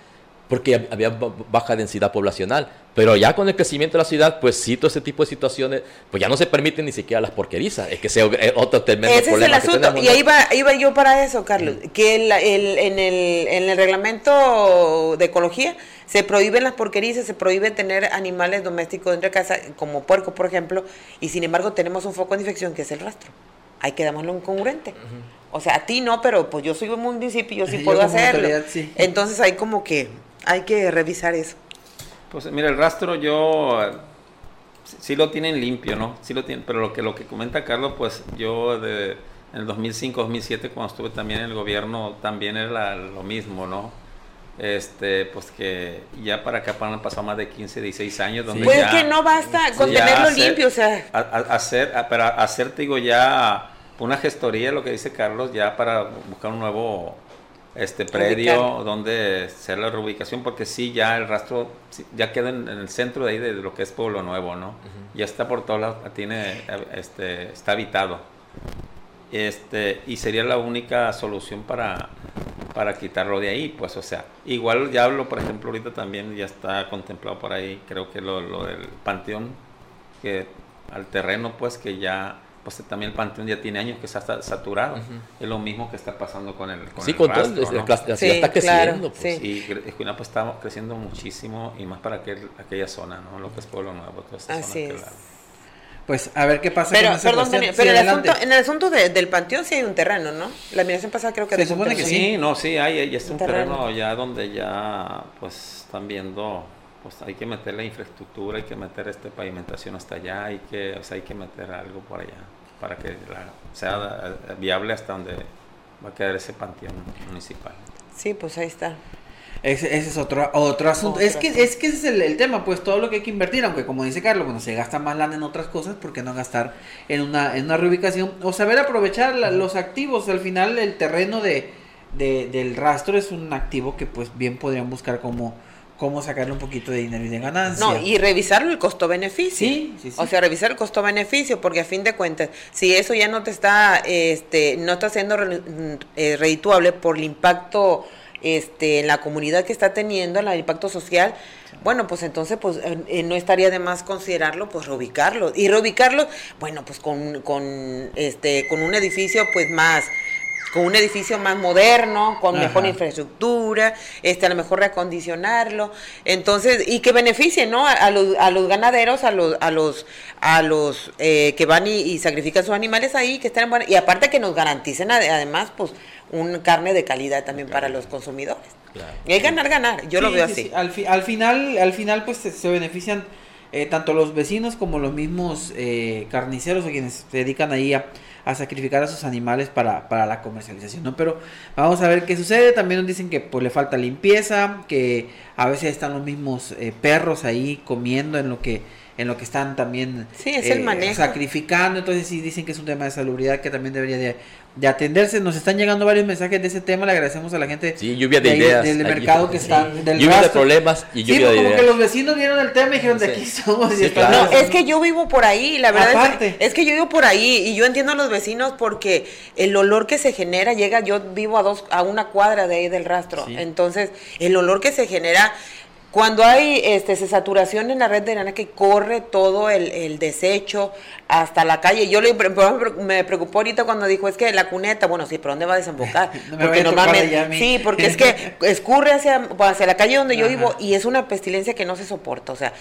porque hab- había ba- baja densidad poblacional. Pero ya con el crecimiento de la ciudad, pues sí, todo ese tipo de situaciones, pues ya no se permiten ni siquiera las porquerizas. Es que sea eh, otro tremendo Ese es el problema que asunto. tenemos, y ahí va, ahí va yo para eso, Carlos. Que el- el- en, el, en el reglamento de ecología se prohíben las porquerías, se prohíbe tener animales domésticos dentro de casa, como puerco, por ejemplo, y sin embargo tenemos un foco de infección que es el rastro. Ahí quedámoslo incongruente. O sea, a ti no, pero pues yo soy un municipio, yo sí Yo puedo hacerlo. autoridad, sí. Entonces hay como que hay que revisar eso. Pues mira, el rastro yo sí- sí lo tienen limpio, ¿no? Sí lo tienen, pero lo que lo que comenta Carlos, pues yo de en el 2005, 2007 cuando estuve también en el gobierno también era lo mismo, ¿no? Este, pues que ya para acá han pasado más de 15, 16 años donde Pues ya que no basta con tenerlo hacer- limpio, o sea, a- a- hacer, a- para hacer, te digo, ya una gestoría, lo que dice Carlos, ya para buscar un nuevo este predio Ubicar. donde hacer la reubicación, porque sí, ya el rastro ya queda en, en el centro de ahí de lo que es Pueblo Nuevo, ¿no? Ya está por todos lados, tiene, este, está habitado. Este, y sería la única solución para, para quitarlo de ahí, pues, o sea, igual ya hablo, por ejemplo, ahorita también ya está contemplado por ahí, creo que lo, lo del panteón, que al terreno, pues, que ya, pues también el panteón ya tiene años que está sa- saturado, es lo mismo que está pasando con el, con Sí, el con todo, rastro, ¿no? la, la ciudad Sí, está creciendo. claro, pues. sí. Y Escuinapa está creciendo muchísimo y más para aquel, aquella zona, ¿no? Lo que es Pueblo Nuevo, toda esa Así zona es. que la- Pues a ver qué pasa Pero, con perdón. Daniel, Sí, pero el asunto, en el asunto de- del panteón sí hay un terreno, ¿no? La admiración pasada creo que Se Pues supone que. Sí, no, sí, hay, hay es un Un terreno. terreno ya donde ya pues están viendo pues hay que meter la infraestructura, hay que meter este pavimentación hasta allá, hay que, o sea, hay que meter algo por allá para que sea eh, viable hasta donde va a quedar ese panteón municipal. Sí, pues ahí está. Ese, es otro, otro asunto. es que, es que ese es el, tema, pues todo lo que hay que invertir, aunque como dice Carlos, cuando se gasta más lana en otras cosas, ¿por qué no gastar en una, en una reubicación? O saber aprovechar los activos. Al final el terreno de, del rastro es un activo que pues bien podrían buscar como cómo sacarle un poquito de dinero y de ganancia. No, y revisarlo el costo-beneficio. Sí, sí, sí. O sea, revisar el costo-beneficio, porque a fin de cuentas, si eso ya no te está, este, no está siendo eh, redituable por el impacto este, en la comunidad que está teniendo, el impacto social, bueno, pues entonces pues eh, eh, no estaría de más considerarlo, pues reubicarlo. Y reubicarlo, bueno, pues con, con, este, con un edificio pues más con un edificio más moderno, con mejor infraestructura, este, a lo mejor reacondicionarlo, entonces, y que beneficie, ¿no? A, los, a los ganaderos, a los, a los, a los eh, que van y, sacrifican sus animales ahí, que estén buenos, y aparte que nos garanticen además, pues, un carne de calidad también para los consumidores. Y hay ganar, ganar, yo lo veo así. Al, al, final, al final, pues, se, benefician eh, tanto los vecinos como los mismos eh, carniceros o quienes se dedican ahí a a sacrificar a sus animales para, para la comercialización, ¿no? Pero vamos a ver qué sucede. También nos dicen que pues le falta limpieza, que a veces están los mismos eh, perros ahí comiendo en lo que en lo que están también eh, sacrificando. Entonces sí dicen que es un tema de salubridad que también debería de, de atenderse. Nos están llegando varios mensajes de ese tema. Le agradecemos a la gente sí, lluvia de, ideas. del mercado que está. Del lluvia de problemas y lluvia sí, de como que los vecinos vieron el tema y dijeron de aquí somos. No, es que yo vivo por ahí, la verdad. Es, es, que yo vivo por ahí y yo entiendo a los vecinos porque el olor que se genera llega. Yo vivo a dos a una cuadra de ahí del rastro. Entonces, el olor que se genera cuando hay este, saturación en la red de arena que corre todo el, desecho hasta la calle, yo le, me preocupó ahorita cuando dijo, es que la cuneta, bueno, sí, ¿pero dónde va a desembocar? <laughs> porque normalmente, sí, porque es que <laughs> escurre hacia, hacia la calle donde yo vivo y es una pestilencia que no se soporta, o sea,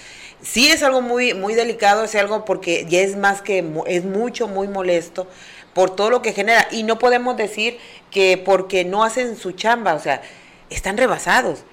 sí es algo muy, muy delicado, es algo porque ya es más que, es mucho, muy molesto por todo lo que genera. Y no podemos decir que porque no hacen su chamba, o sea, están rebasados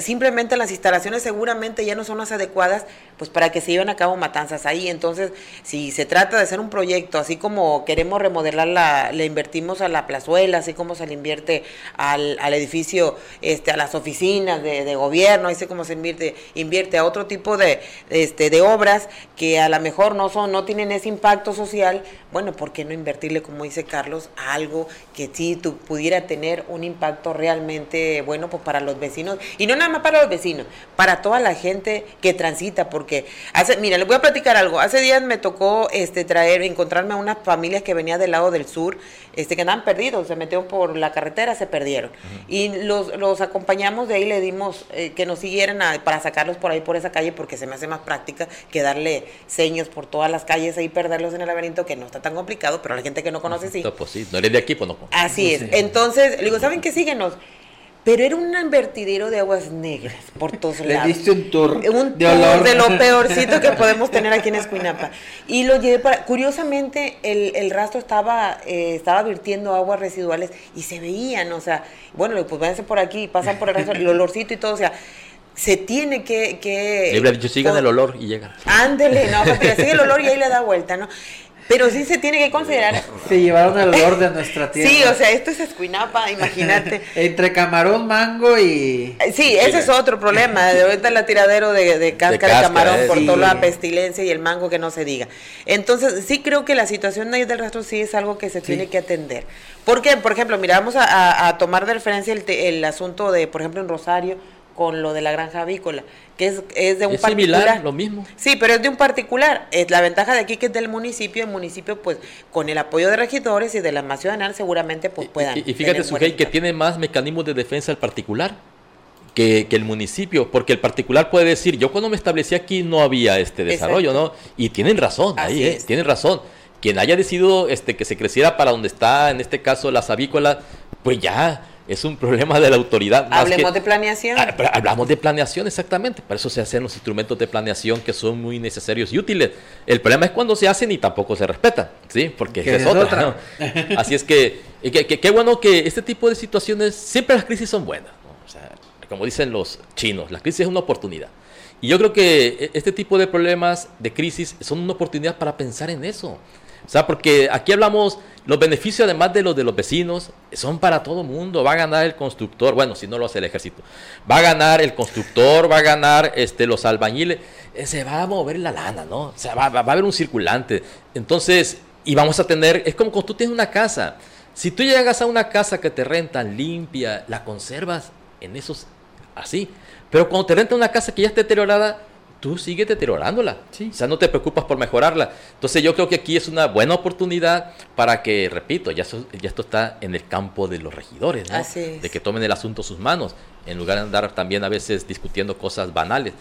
simplemente las instalaciones seguramente ya no son las adecuadas pues para que se lleven a cabo matanzas ahí. Entonces, si se trata de hacer un proyecto, así como queremos remodelarla, le invertimos a la plazuela, así como se le invierte al, al edificio, este, a las oficinas de, gobierno, así como se invierte, invierte a otro tipo de, este, de obras que a lo mejor no son, no tienen ese impacto social, bueno, ¿por qué no invertirle, como dice Carlos, algo que sí tu, pudiera tener un impacto realmente bueno pues para los vecinos? Y no nada más para los vecinos, para toda la gente que transita, por porque hace, mira, les voy a platicar algo. Hace días me tocó este traer, encontrarme a unas familias que venían del lado del sur, este, que andaban perdidos, se metieron por la carretera, se perdieron. Y los, los acompañamos de ahí, le dimos eh, que nos siguieran para sacarlos por ahí, por esa calle, porque se me hace más práctica que darle señas por todas las calles y perderlos en el laberinto, que no está tan complicado, pero la gente que no conoce sí. No, pues sí, no eres de aquí, pues no. Así es. Entonces, le digo, ¿saben qué? Síguenos pero era un vertidero de aguas negras por todos <laughs> lados. Le diste un tour, un de, de lo <laughs> peorcito que podemos tener aquí en Escuinapa. Y lo llevé para, curiosamente el, el rastro estaba, eh, estaba virtiendo aguas residuales y se veían, o sea, bueno, pues váyanse por aquí, pasan por el rastro, el olorcito y todo, o sea, se tiene que... que dicho, sigan el olor y llegan. Ándele, no, sea, sigue el olor y ahí le da vuelta, ¿no? Pero sí se tiene que considerar. <laughs> Se llevaron el olor de nuestra tierra. Sí, o sea, esto es escuinapa, imagínate. <laughs> Entre camarón, mango y. Eh, sí, ese es otro problema. De ahorita el tiradero de, de cáscara de, camarón por toda la pestilencia y el mango que no se diga. Entonces, sí creo que la situación de ahí del rastro sí es algo que se tiene que atender. Porque, por ejemplo, mira, vamos a, tomar de referencia el, el asunto de, por ejemplo, en Rosario con lo de la granja avícola, que es, es de un particular. lo mismo. Sí, pero es de un particular. Es la ventaja de aquí que es del municipio, el municipio pues con el apoyo de regidores y de la más ciudadana seguramente pues puedan. Y, y fíjate, Sujei, que tiene más mecanismos de defensa el particular. Que, que, el municipio, porque el particular puede decir, yo cuando me establecí aquí no había este desarrollo, ¿no? Y tienen razón, ahí, ¿eh? tienen razón. Quien haya decidido este, que se creciera para donde está, en este caso, las avícolas, pues ya, es un problema de la autoridad. Hablemos de planeación. Ah, hablamos de planeación, exactamente. Para eso se hacen los instrumentos de planeación que son muy necesarios y útiles. El problema es cuando se hacen y tampoco se respetan, ¿sí? Porque es, otra. <laughs> Así es que qué bueno que este tipo de situaciones, siempre las crisis son buenas. O sea, como dicen los chinos, la crisis es una oportunidad. Y yo creo que e, este tipo de problemas, de crisis, son una oportunidad para pensar en eso. O sea, porque aquí hablamos, los beneficios además de los de los vecinos son para todo mundo. Va a ganar el constructor, bueno, si no lo hace el ejército. Va a ganar el constructor, va a ganar este, los albañiles. Eh, se va a mover la lana, ¿no? O sea, va a haber un circulante. Entonces, y vamos a tener, es como cuando tú tienes una casa. Si tú llegas a una casa que te rentan limpia, la conservas en esos así. Pero cuando te rentan una casa que ya está deteriorada, tú sigues deteriorándola. Sí. O sea, no te preocupas por mejorarla. Entonces yo creo que aquí es una buena oportunidad para que, repito, ya, eso- ya esto está en el campo de los regidores, ¿no? Así es. De que tomen el asunto en sus manos, en lugar de andar también a veces discutiendo cosas banales.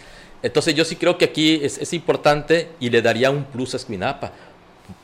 Entonces yo sí creo que aquí es, es importante y le daría un plus a Escuinapa.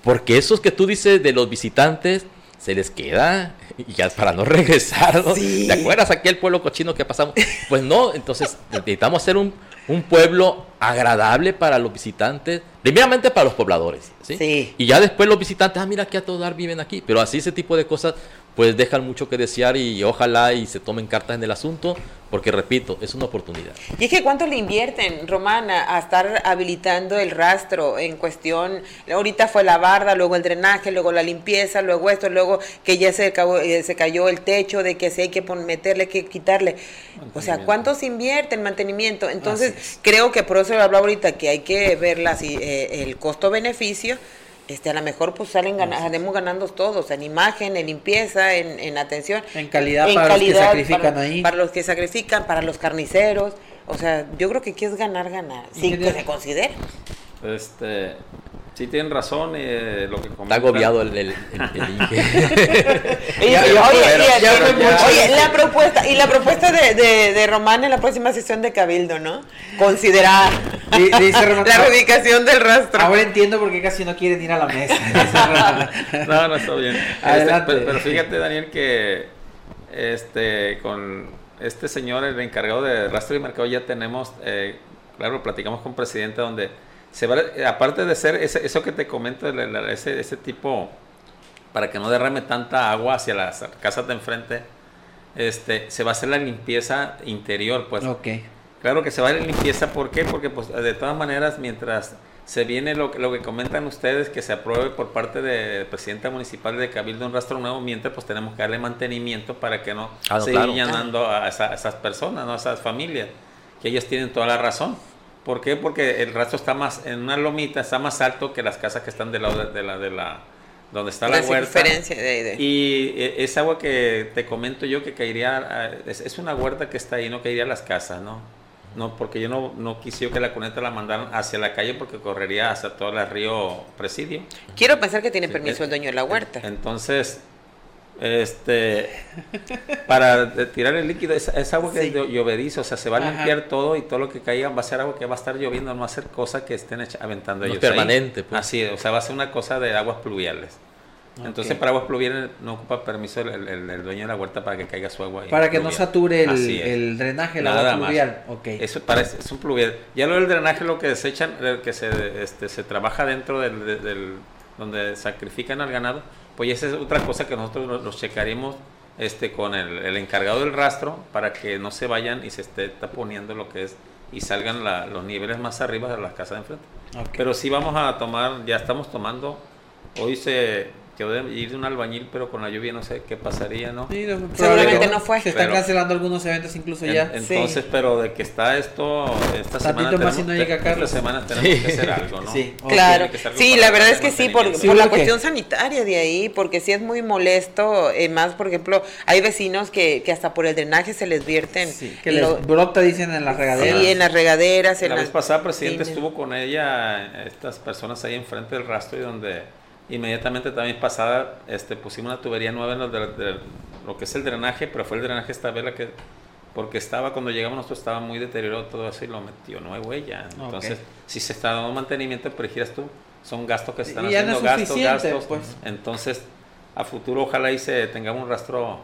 Porque esos que tú dices de los visitantes, se les queda y ya para no <laughs> regresar, ¿no? Sí. ¿Te acuerdas aquel pueblo cochino que pasamos? Pues no, entonces <laughs> necesitamos hacer un, un pueblo agradable para los visitantes, primeramente para los pobladores, ¿sí? Sí. Y ya después los visitantes, ah, mira que a todo dar viven aquí, pero así ese tipo de cosas pues dejan mucho que desear y ojalá y se tomen cartas en el asunto, porque repito, es una oportunidad. Y es que cuánto le invierten, Romana, a estar habilitando el rastro en cuestión, ahorita fue la barda, luego el drenaje, luego la limpieza, luego esto, luego que ya se, acabó- eh, se cayó el techo, de que si hay que meterle, hay que quitarle. O sea, ¿cuánto se invierte en mantenimiento? Entonces, creo que por eso le hablaba ahorita que hay que ver la, si, eh, el costo-beneficio. Este, a lo mejor pues salen gana- salimos ganando todos, en imagen, en limpieza, en, en atención. En calidad para los que sacrifican para- ahí. para los que sacrifican, para los carniceros. O sea, yo creo que aquí es ganar, ganar. Sí, que se considera. Este, sí tienen razón eh, lo que Está agobiado el, el, el- el <laughs> Inge. Y- Ya- y- ya oye, y- ya la propuesta, y la propuesta de, de, de Román en la próxima sesión de Cabildo, ¿no? Considerar Di- dice Román, la reubicación del rastro. Ahora entiendo por qué casi no quieren ir a la mesa. No, no está bien. Este, Adelante. pero, pero fíjate, Daniel, que este con este señor, el encargado de rastro y mercado, ya tenemos, eh, claro, platicamos con presidente donde se va, aparte de ser ese- eso que te comento, el- el- ese, ese tipo, para que no derrame tanta agua hacia las casas de enfrente, este, se va a hacer la limpieza interior, pues. ok. Claro que se va a ir limpieza, ¿por qué? Porque pues de todas maneras mientras se viene lo, que- lo que comentan ustedes, que se apruebe por parte del presidente municipal de Cabildo un rastro nuevo, mientras pues tenemos que darle mantenimiento para que no Ah, no, se claro. vayan llenando a, esa- a esas personas, ¿no? a esas familias, que ellos tienen toda la razón. ¿Por qué? Porque el rastro está más, en una lomita, está más alto que las casas que están del lado de, de la, de la, donde está la, La huerta. circunferencia de- Y eh, esa agua que te comento yo que caería, a- es, es una huerta que está ahí, no caería a las casas, ¿no? No, porque yo no, no quise yo que la cuneta la mandaran hacia la calle porque correría hacia todo el río Presidio. Quiero pensar que tiene Sí, permiso eh, el dueño de la huerta. Entonces, este, para tirar el líquido, es, es agua que Sí. es llo- llovediza, o sea, se va a Ajá. limpiar todo y todo lo que caiga va a ser agua que va a estar lloviendo, no va a ser cosa que estén echa- aventando No es ellos. ahí. permanente, pues. Así, o sea, va a ser una cosa de aguas pluviales. Entonces, para aguas pluviales no ocupa permiso el, el- el dueño de la huerta para que caiga su agua. Para que no sature el, drenaje, el Nada agua más. pluvial. Ok. Eso parece, es un pluvial. Ya lo del drenaje, lo que desechan, el que se, este, se trabaja dentro del, de- del- donde sacrifican al ganado, pues esa es otra cosa que nosotros lo- los checaremos este, con el, el encargado del rastro para que no se vayan y se esté taponiendo lo que es y salgan la- los niveles más arriba de las casas de enfrente. Pero sí vamos a tomar, ya estamos tomando, hoy se quedó de ir de un albañil, pero con la lluvia no sé qué pasaría, ¿no? Sí, no, Seguramente probablemente no fue. Se están Pero- cancelando algunos eventos incluso En- ya. entonces, pero de que está esto, esta semana Tantito más tenemos, y no llega esta Carlos. semana tenemos que hacer algo, ¿no? Sí. Claro, sí, la verdad es que sí, por. Sí, por la cuestión sanitaria de ahí, porque sí es muy molesto, eh, más por ejemplo, hay vecinos que, que hasta por el drenaje se les vierten Sí, que les lo- brota, dicen en las regaderas. sí, en las regaderas, en La las vez pasada, presidente estuvo con ella, estas personas ahí enfrente del rastro, y donde inmediatamente también pasada este, pusimos una tubería nueva en lo, de- de- lo que es el drenaje, pero fue el drenaje esta vez la que, porque estaba, cuando llegamos nosotros estaba muy deteriorado todo eso y lo metió, no hay huella. Entonces, si se está dando mantenimiento, pero dijeras tú, son gastos que se están Y ya no haciendo, es gastos, gastos. pues. Entonces, a futuro ojalá y se tengamos un rastro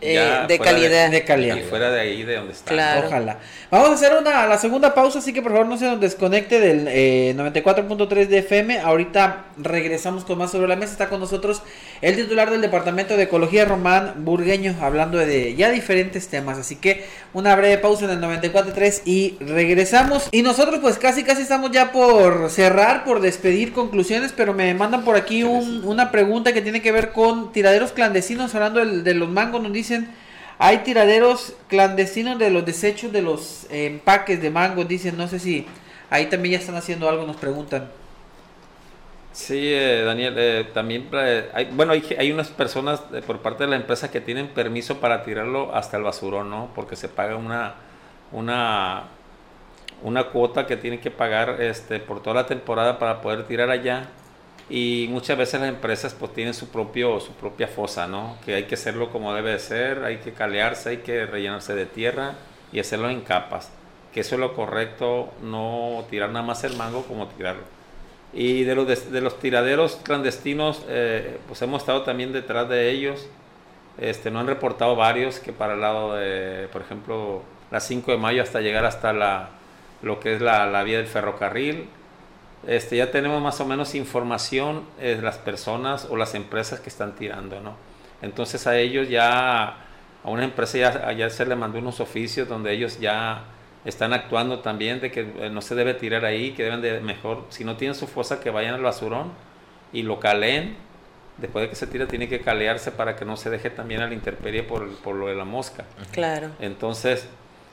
eh, de calidad. De, calidad. Y fuera de ahí, de donde está. Claro. Ojalá. Vamos a hacer una, la segunda pausa, así que por favor no se nos desconecte del eh, 94.3 de FM. Ahorita regresamos con más sobre la mesa. Está con nosotros el titular del Departamento de Ecología, Román Burgueño, hablando de ya diferentes temas. Así que una breve pausa en el 94.3 y regresamos. Y nosotros pues casi casi estamos ya por cerrar, por despedir conclusiones, pero me mandan por aquí un, una pregunta que tiene que ver con tiraderos clandestinos, hablando del- de los mangos, nos dicen... Hay tiraderos clandestinos de los desechos de los eh, empaques de mango, dicen, no sé si ahí también ya están haciendo algo, nos preguntan. Sí, eh, Daniel, eh, también, eh, hay, bueno, hay, hay unas personas por parte de la empresa que tienen permiso para tirarlo hasta el basurón, ¿no? Porque se paga una, una, una cuota que tienen que pagar este, por toda la temporada para poder tirar allá. Y muchas veces las empresas pues tienen su, propio, su propia fosa, ¿no? Que hay que hacerlo como debe de ser, hay que calearse, hay que rellenarse de tierra y hacerlo en capas. Que eso es lo correcto, no tirar nada más el mango como tirarlo. Y de los, de los tiraderos clandestinos, eh, pues hemos estado también detrás de ellos. Este, no han reportado varios que para el lado de, por ejemplo, la 5 de mayo hasta llegar hasta la, lo que es la, la vía del ferrocarril. Este, ya tenemos más o menos información eh, de las personas o las empresas que están tirando, ¿no? Entonces a ellos ya, a una empresa ya, ya se le mandó unos oficios donde ellos ya están actuando también de que eh, no se debe tirar ahí, que deben de mejor, si no tienen su fosa, que vayan al basurón y lo caleen. Después de que se tira, tiene que calearse para que no se deje también a la intemperie por, por lo de la mosca. Claro. Entonces,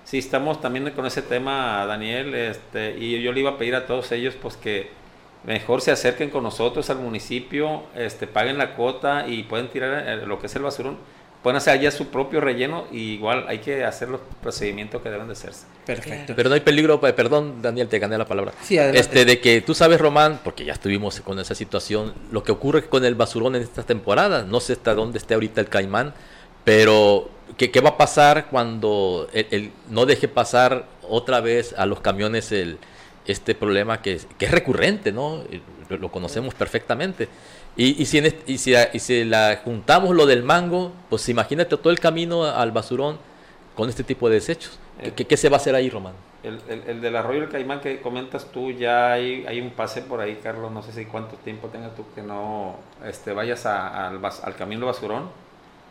sí estamos también con ese tema, Daniel, este, y yo le iba a pedir a todos ellos pues que mejor se acerquen con nosotros al municipio, este, paguen la cuota y pueden tirar eh, lo que es el basurón, pueden hacer allá su propio relleno y igual hay que hacer los procedimientos que deben de hacerse. Perfecto. Pero no hay peligro, pa- perdón Daniel, te gané la palabra. Sí, adelante. Este, de que tú sabes, Román, porque ya estuvimos con esa situación, lo que ocurre con el basurón en esta temporada, no sé hasta dónde esté ahorita el caimán, pero ¿qué, qué va a pasar cuando el, el- no deje pasar otra vez a los camiones el, este problema que, es- que es recurrente, ¿no? Eh, Lo, lo conocemos perfectamente. Y, y si, en y, si, y si la juntamos lo del mango, pues imagínate todo el camino al basurón con este tipo de desechos. ¿Qué, qué- qué se va a hacer ahí, Román? El, el, el del arroyo del Caimán que comentas tú, ya hay, hay un pase por ahí, Carlos, no sé si cuánto tiempo tenga tú que no este, vayas a- al, bas- al camino del basurón.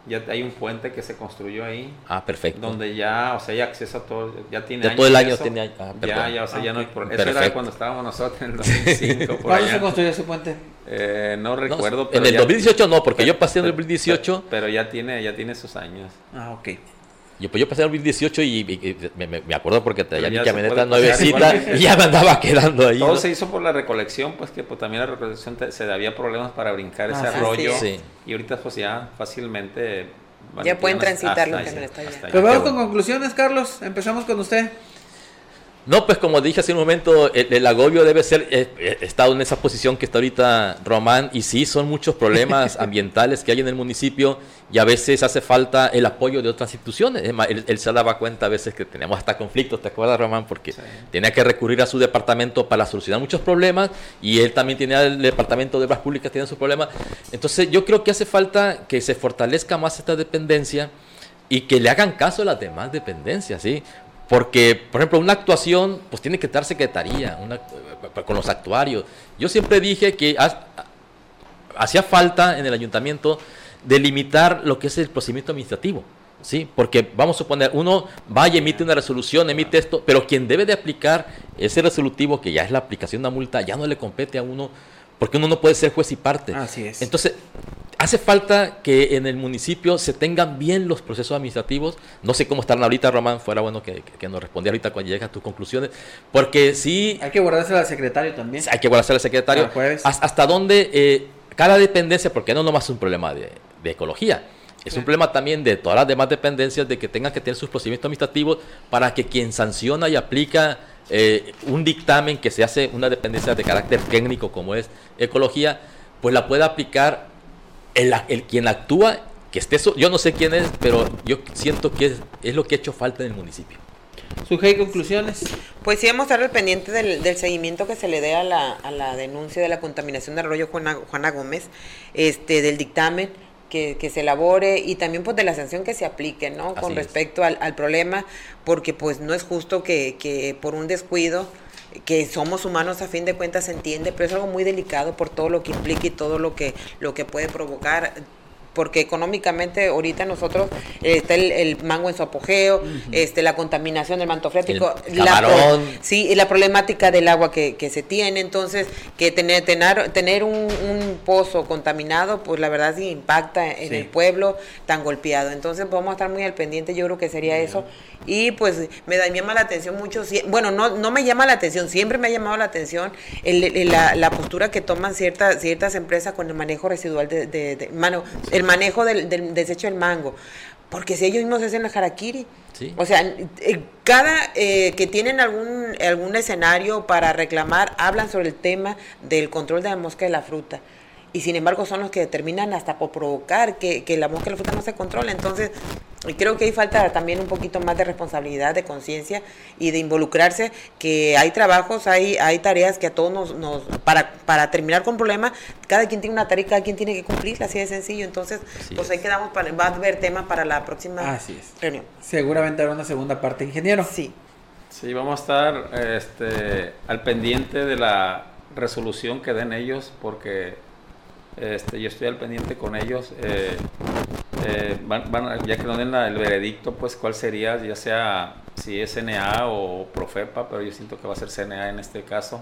Ya hay un puente que se construyó ahí, Ah, perfecto. donde ya, o sea, hay acceso a todo, ya tiene Ya años todo el año eso. tiene años, ah, ya, perdón. ya, o sea, Ah, ya no hay ok. problema. Eso era Perfecto. cuando estábamos nosotros en el <laughs> 2005, por ¿Cuándo se allá. construyó ese puente? Eh, no No, recuerdo, en el ya- 2018 no, porque yo pasé en el pero- 2018. Pero, pero ya tiene, ya tiene sus años. Ah, ok. Yo, pues yo pasé en el 2018 y, y- y me, me- acuerdo porque traía mi camioneta nuevecita y ya me andaba quedando ahí. Todo ¿no? se hizo por la recolección, pues que pues, también la recolección te- se había problemas para brincar ese Ah, sí. arroyo. Sí. Y ahorita pues ya fácilmente... Ya pueden hasta- transitar los hasta camiones, allá, está hasta bien. Pero allá. vamos qué con conclusiones, Carlos. Empezamos con usted. No, pues como dije hace un momento, el, el agobio debe ser, eh, eh, estado en esa posición que está ahorita Román, y sí, son muchos problemas <laughs> ambientales que hay en el municipio y a veces hace falta el apoyo de otras instituciones. Es más, él, él se daba cuenta a veces que teníamos hasta conflictos, ¿te acuerdas Román? Porque Sí. tenía que recurrir a su departamento para solucionar muchos problemas y él también tenía el departamento de obras públicas, tiene sus problemas. Entonces yo creo que hace falta que se fortalezca más esta dependencia y que le hagan caso a las demás dependencias, ¿sí? Porque, por ejemplo, una actuación, pues tiene que estar secretaría, una- eh, con los actuarios. Yo siempre dije que ha- hacía falta en el ayuntamiento delimitar lo que es el procedimiento administrativo. ¿sí? Porque vamos a suponer, uno va y emite una resolución, emite esto, pero quien debe de aplicar ese resolutivo, que ya es la aplicación de una multa, ya no le compete a uno, porque uno no puede ser juez y parte. Así es. Entonces, hace falta que en el municipio se tengan bien los procesos administrativos. No sé cómo están ahorita, Román, fuera bueno que, nos respondiera ahorita cuando llegue a tus conclusiones, porque sí Hay que guardársela al secretario también. hay que guardarse al secretario. Ah, jueves. Has- Hasta dónde eh, cada dependencia, porque no nomás es un problema de, de ecología, es un problema también de todas las demás dependencias de que tengan que tener sus procedimientos administrativos para que quien sanciona y aplica eh, un dictamen que se hace una dependencia de carácter técnico como es ecología, pues la pueda aplicar el, el quien actúa, que esté, so- yo no sé quién es, pero yo siento que es, es lo que ha hecho falta en el municipio. Sujei, conclusiones. Pues sí, vamos a estar al pendiente del, del seguimiento que se le dé a la, a la denuncia de la contaminación del arroyo Juana, Juana Gómez, este, del dictamen, que, que, se elabore y también pues de la sanción que se aplique, ¿no? Con respecto al, al, problema, porque pues no es justo que, que por un descuido que somos humanos a fin de cuentas se entiende, pero es algo muy delicado por todo lo que implica y todo lo que, lo que puede provocar porque económicamente ahorita nosotros eh, está el, mango en su apogeo, este la contaminación del manto freático, la, sí, y la problemática del agua que, se tiene, entonces que tener tener, tener un, pozo contaminado, pues la verdad sí impacta en el pueblo tan golpeado. Entonces vamos a estar muy al pendiente, yo creo que sería eso. Y pues me, da, llama la atención mucho, bueno, no, no me llama la atención, siempre me ha llamado la atención la, postura que toman ciertas ciertas empresas con el manejo residual de, de, mano, el manejo del, desecho del mango. Porque si ellos mismos hacen la harakiri. O sea, eh, cada eh, que tienen algún, algún escenario para reclamar, hablan sobre el tema del control de la mosca de la fruta y sin embargo son los que determinan hasta por provocar que, la mosca y la fruta no se controle. Entonces, creo que ahí falta también un poquito más de responsabilidad, de conciencia y de involucrarse, que hay trabajos, hay, hay tareas que a todos nos, para, para terminar con problemas, cada quien tiene una tarea y cada quien tiene que cumplirla, así de sencillo. Entonces, pues ahí quedamos, para, va a haber tema para la próxima así reunión. Seguramente habrá una segunda parte, ingeniero. Sí. Sí, vamos a estar este, al pendiente de la resolución que den ellos, porque este, yo estoy al pendiente con ellos. Eh, eh, ya que no den el veredicto, pues cuál sería, ya sea si es CNA o Profepa, pero yo siento que va a ser CNA en este caso.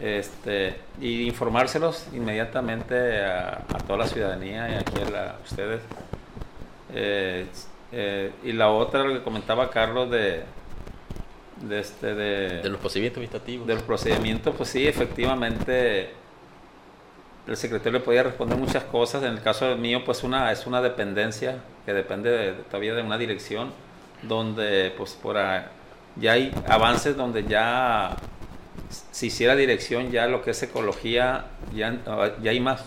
Este, y informárselos inmediatamente a, toda la ciudadanía y aquí a, ustedes. Eh, y la otra, lo que comentaba Carlos de, de, este, de, de los procedimientos administrativos. De los procedimientos, pues sí, efectivamente el secretario le podía responder muchas cosas. En el caso mío, pues una es una dependencia que depende todavía de una dirección donde, pues, por ya hay avances donde ya si hiciera dirección ya lo que es ecología ya, ya hay más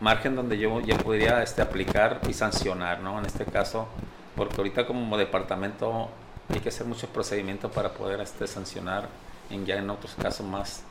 margen donde yo ya podría este, aplicar y sancionar, ¿no? En este caso, porque ahorita como departamento hay que hacer muchos procedimientos para poder este, sancionar en ya en otros casos más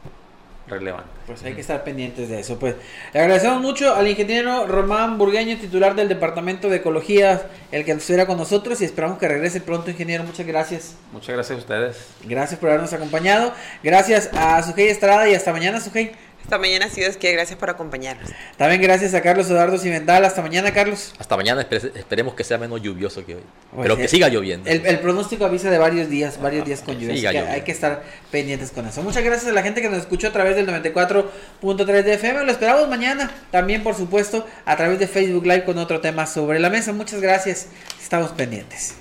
relevante. Pues hay que estar pendientes de eso. Pues le agradecemos mucho al ingeniero Román Burgueño, titular del Departamento de Ecología, el que estuviera con nosotros y esperamos que regrese pronto, ingeniero. Muchas gracias. Muchas gracias a ustedes. Gracias por habernos acompañado. Gracias a Sujei Estrada y hasta mañana, Sujei. Hasta mañana, si Dios quiere. Gracias por acompañarnos. También gracias a Carlos Eduardo Cimental. Hasta mañana, Carlos. Hasta mañana. Esperemos que sea menos lluvioso que hoy. Pues Pero que siga lloviendo. El, pronóstico avisa de varios días, varios días con lluvia. hay que estar pendientes con eso. Muchas gracias a la gente que nos escuchó a través del 94.3 de FM. Lo esperamos mañana. También, por supuesto, a través de Facebook Live con otro tema sobre la mesa. Muchas gracias. Estamos pendientes.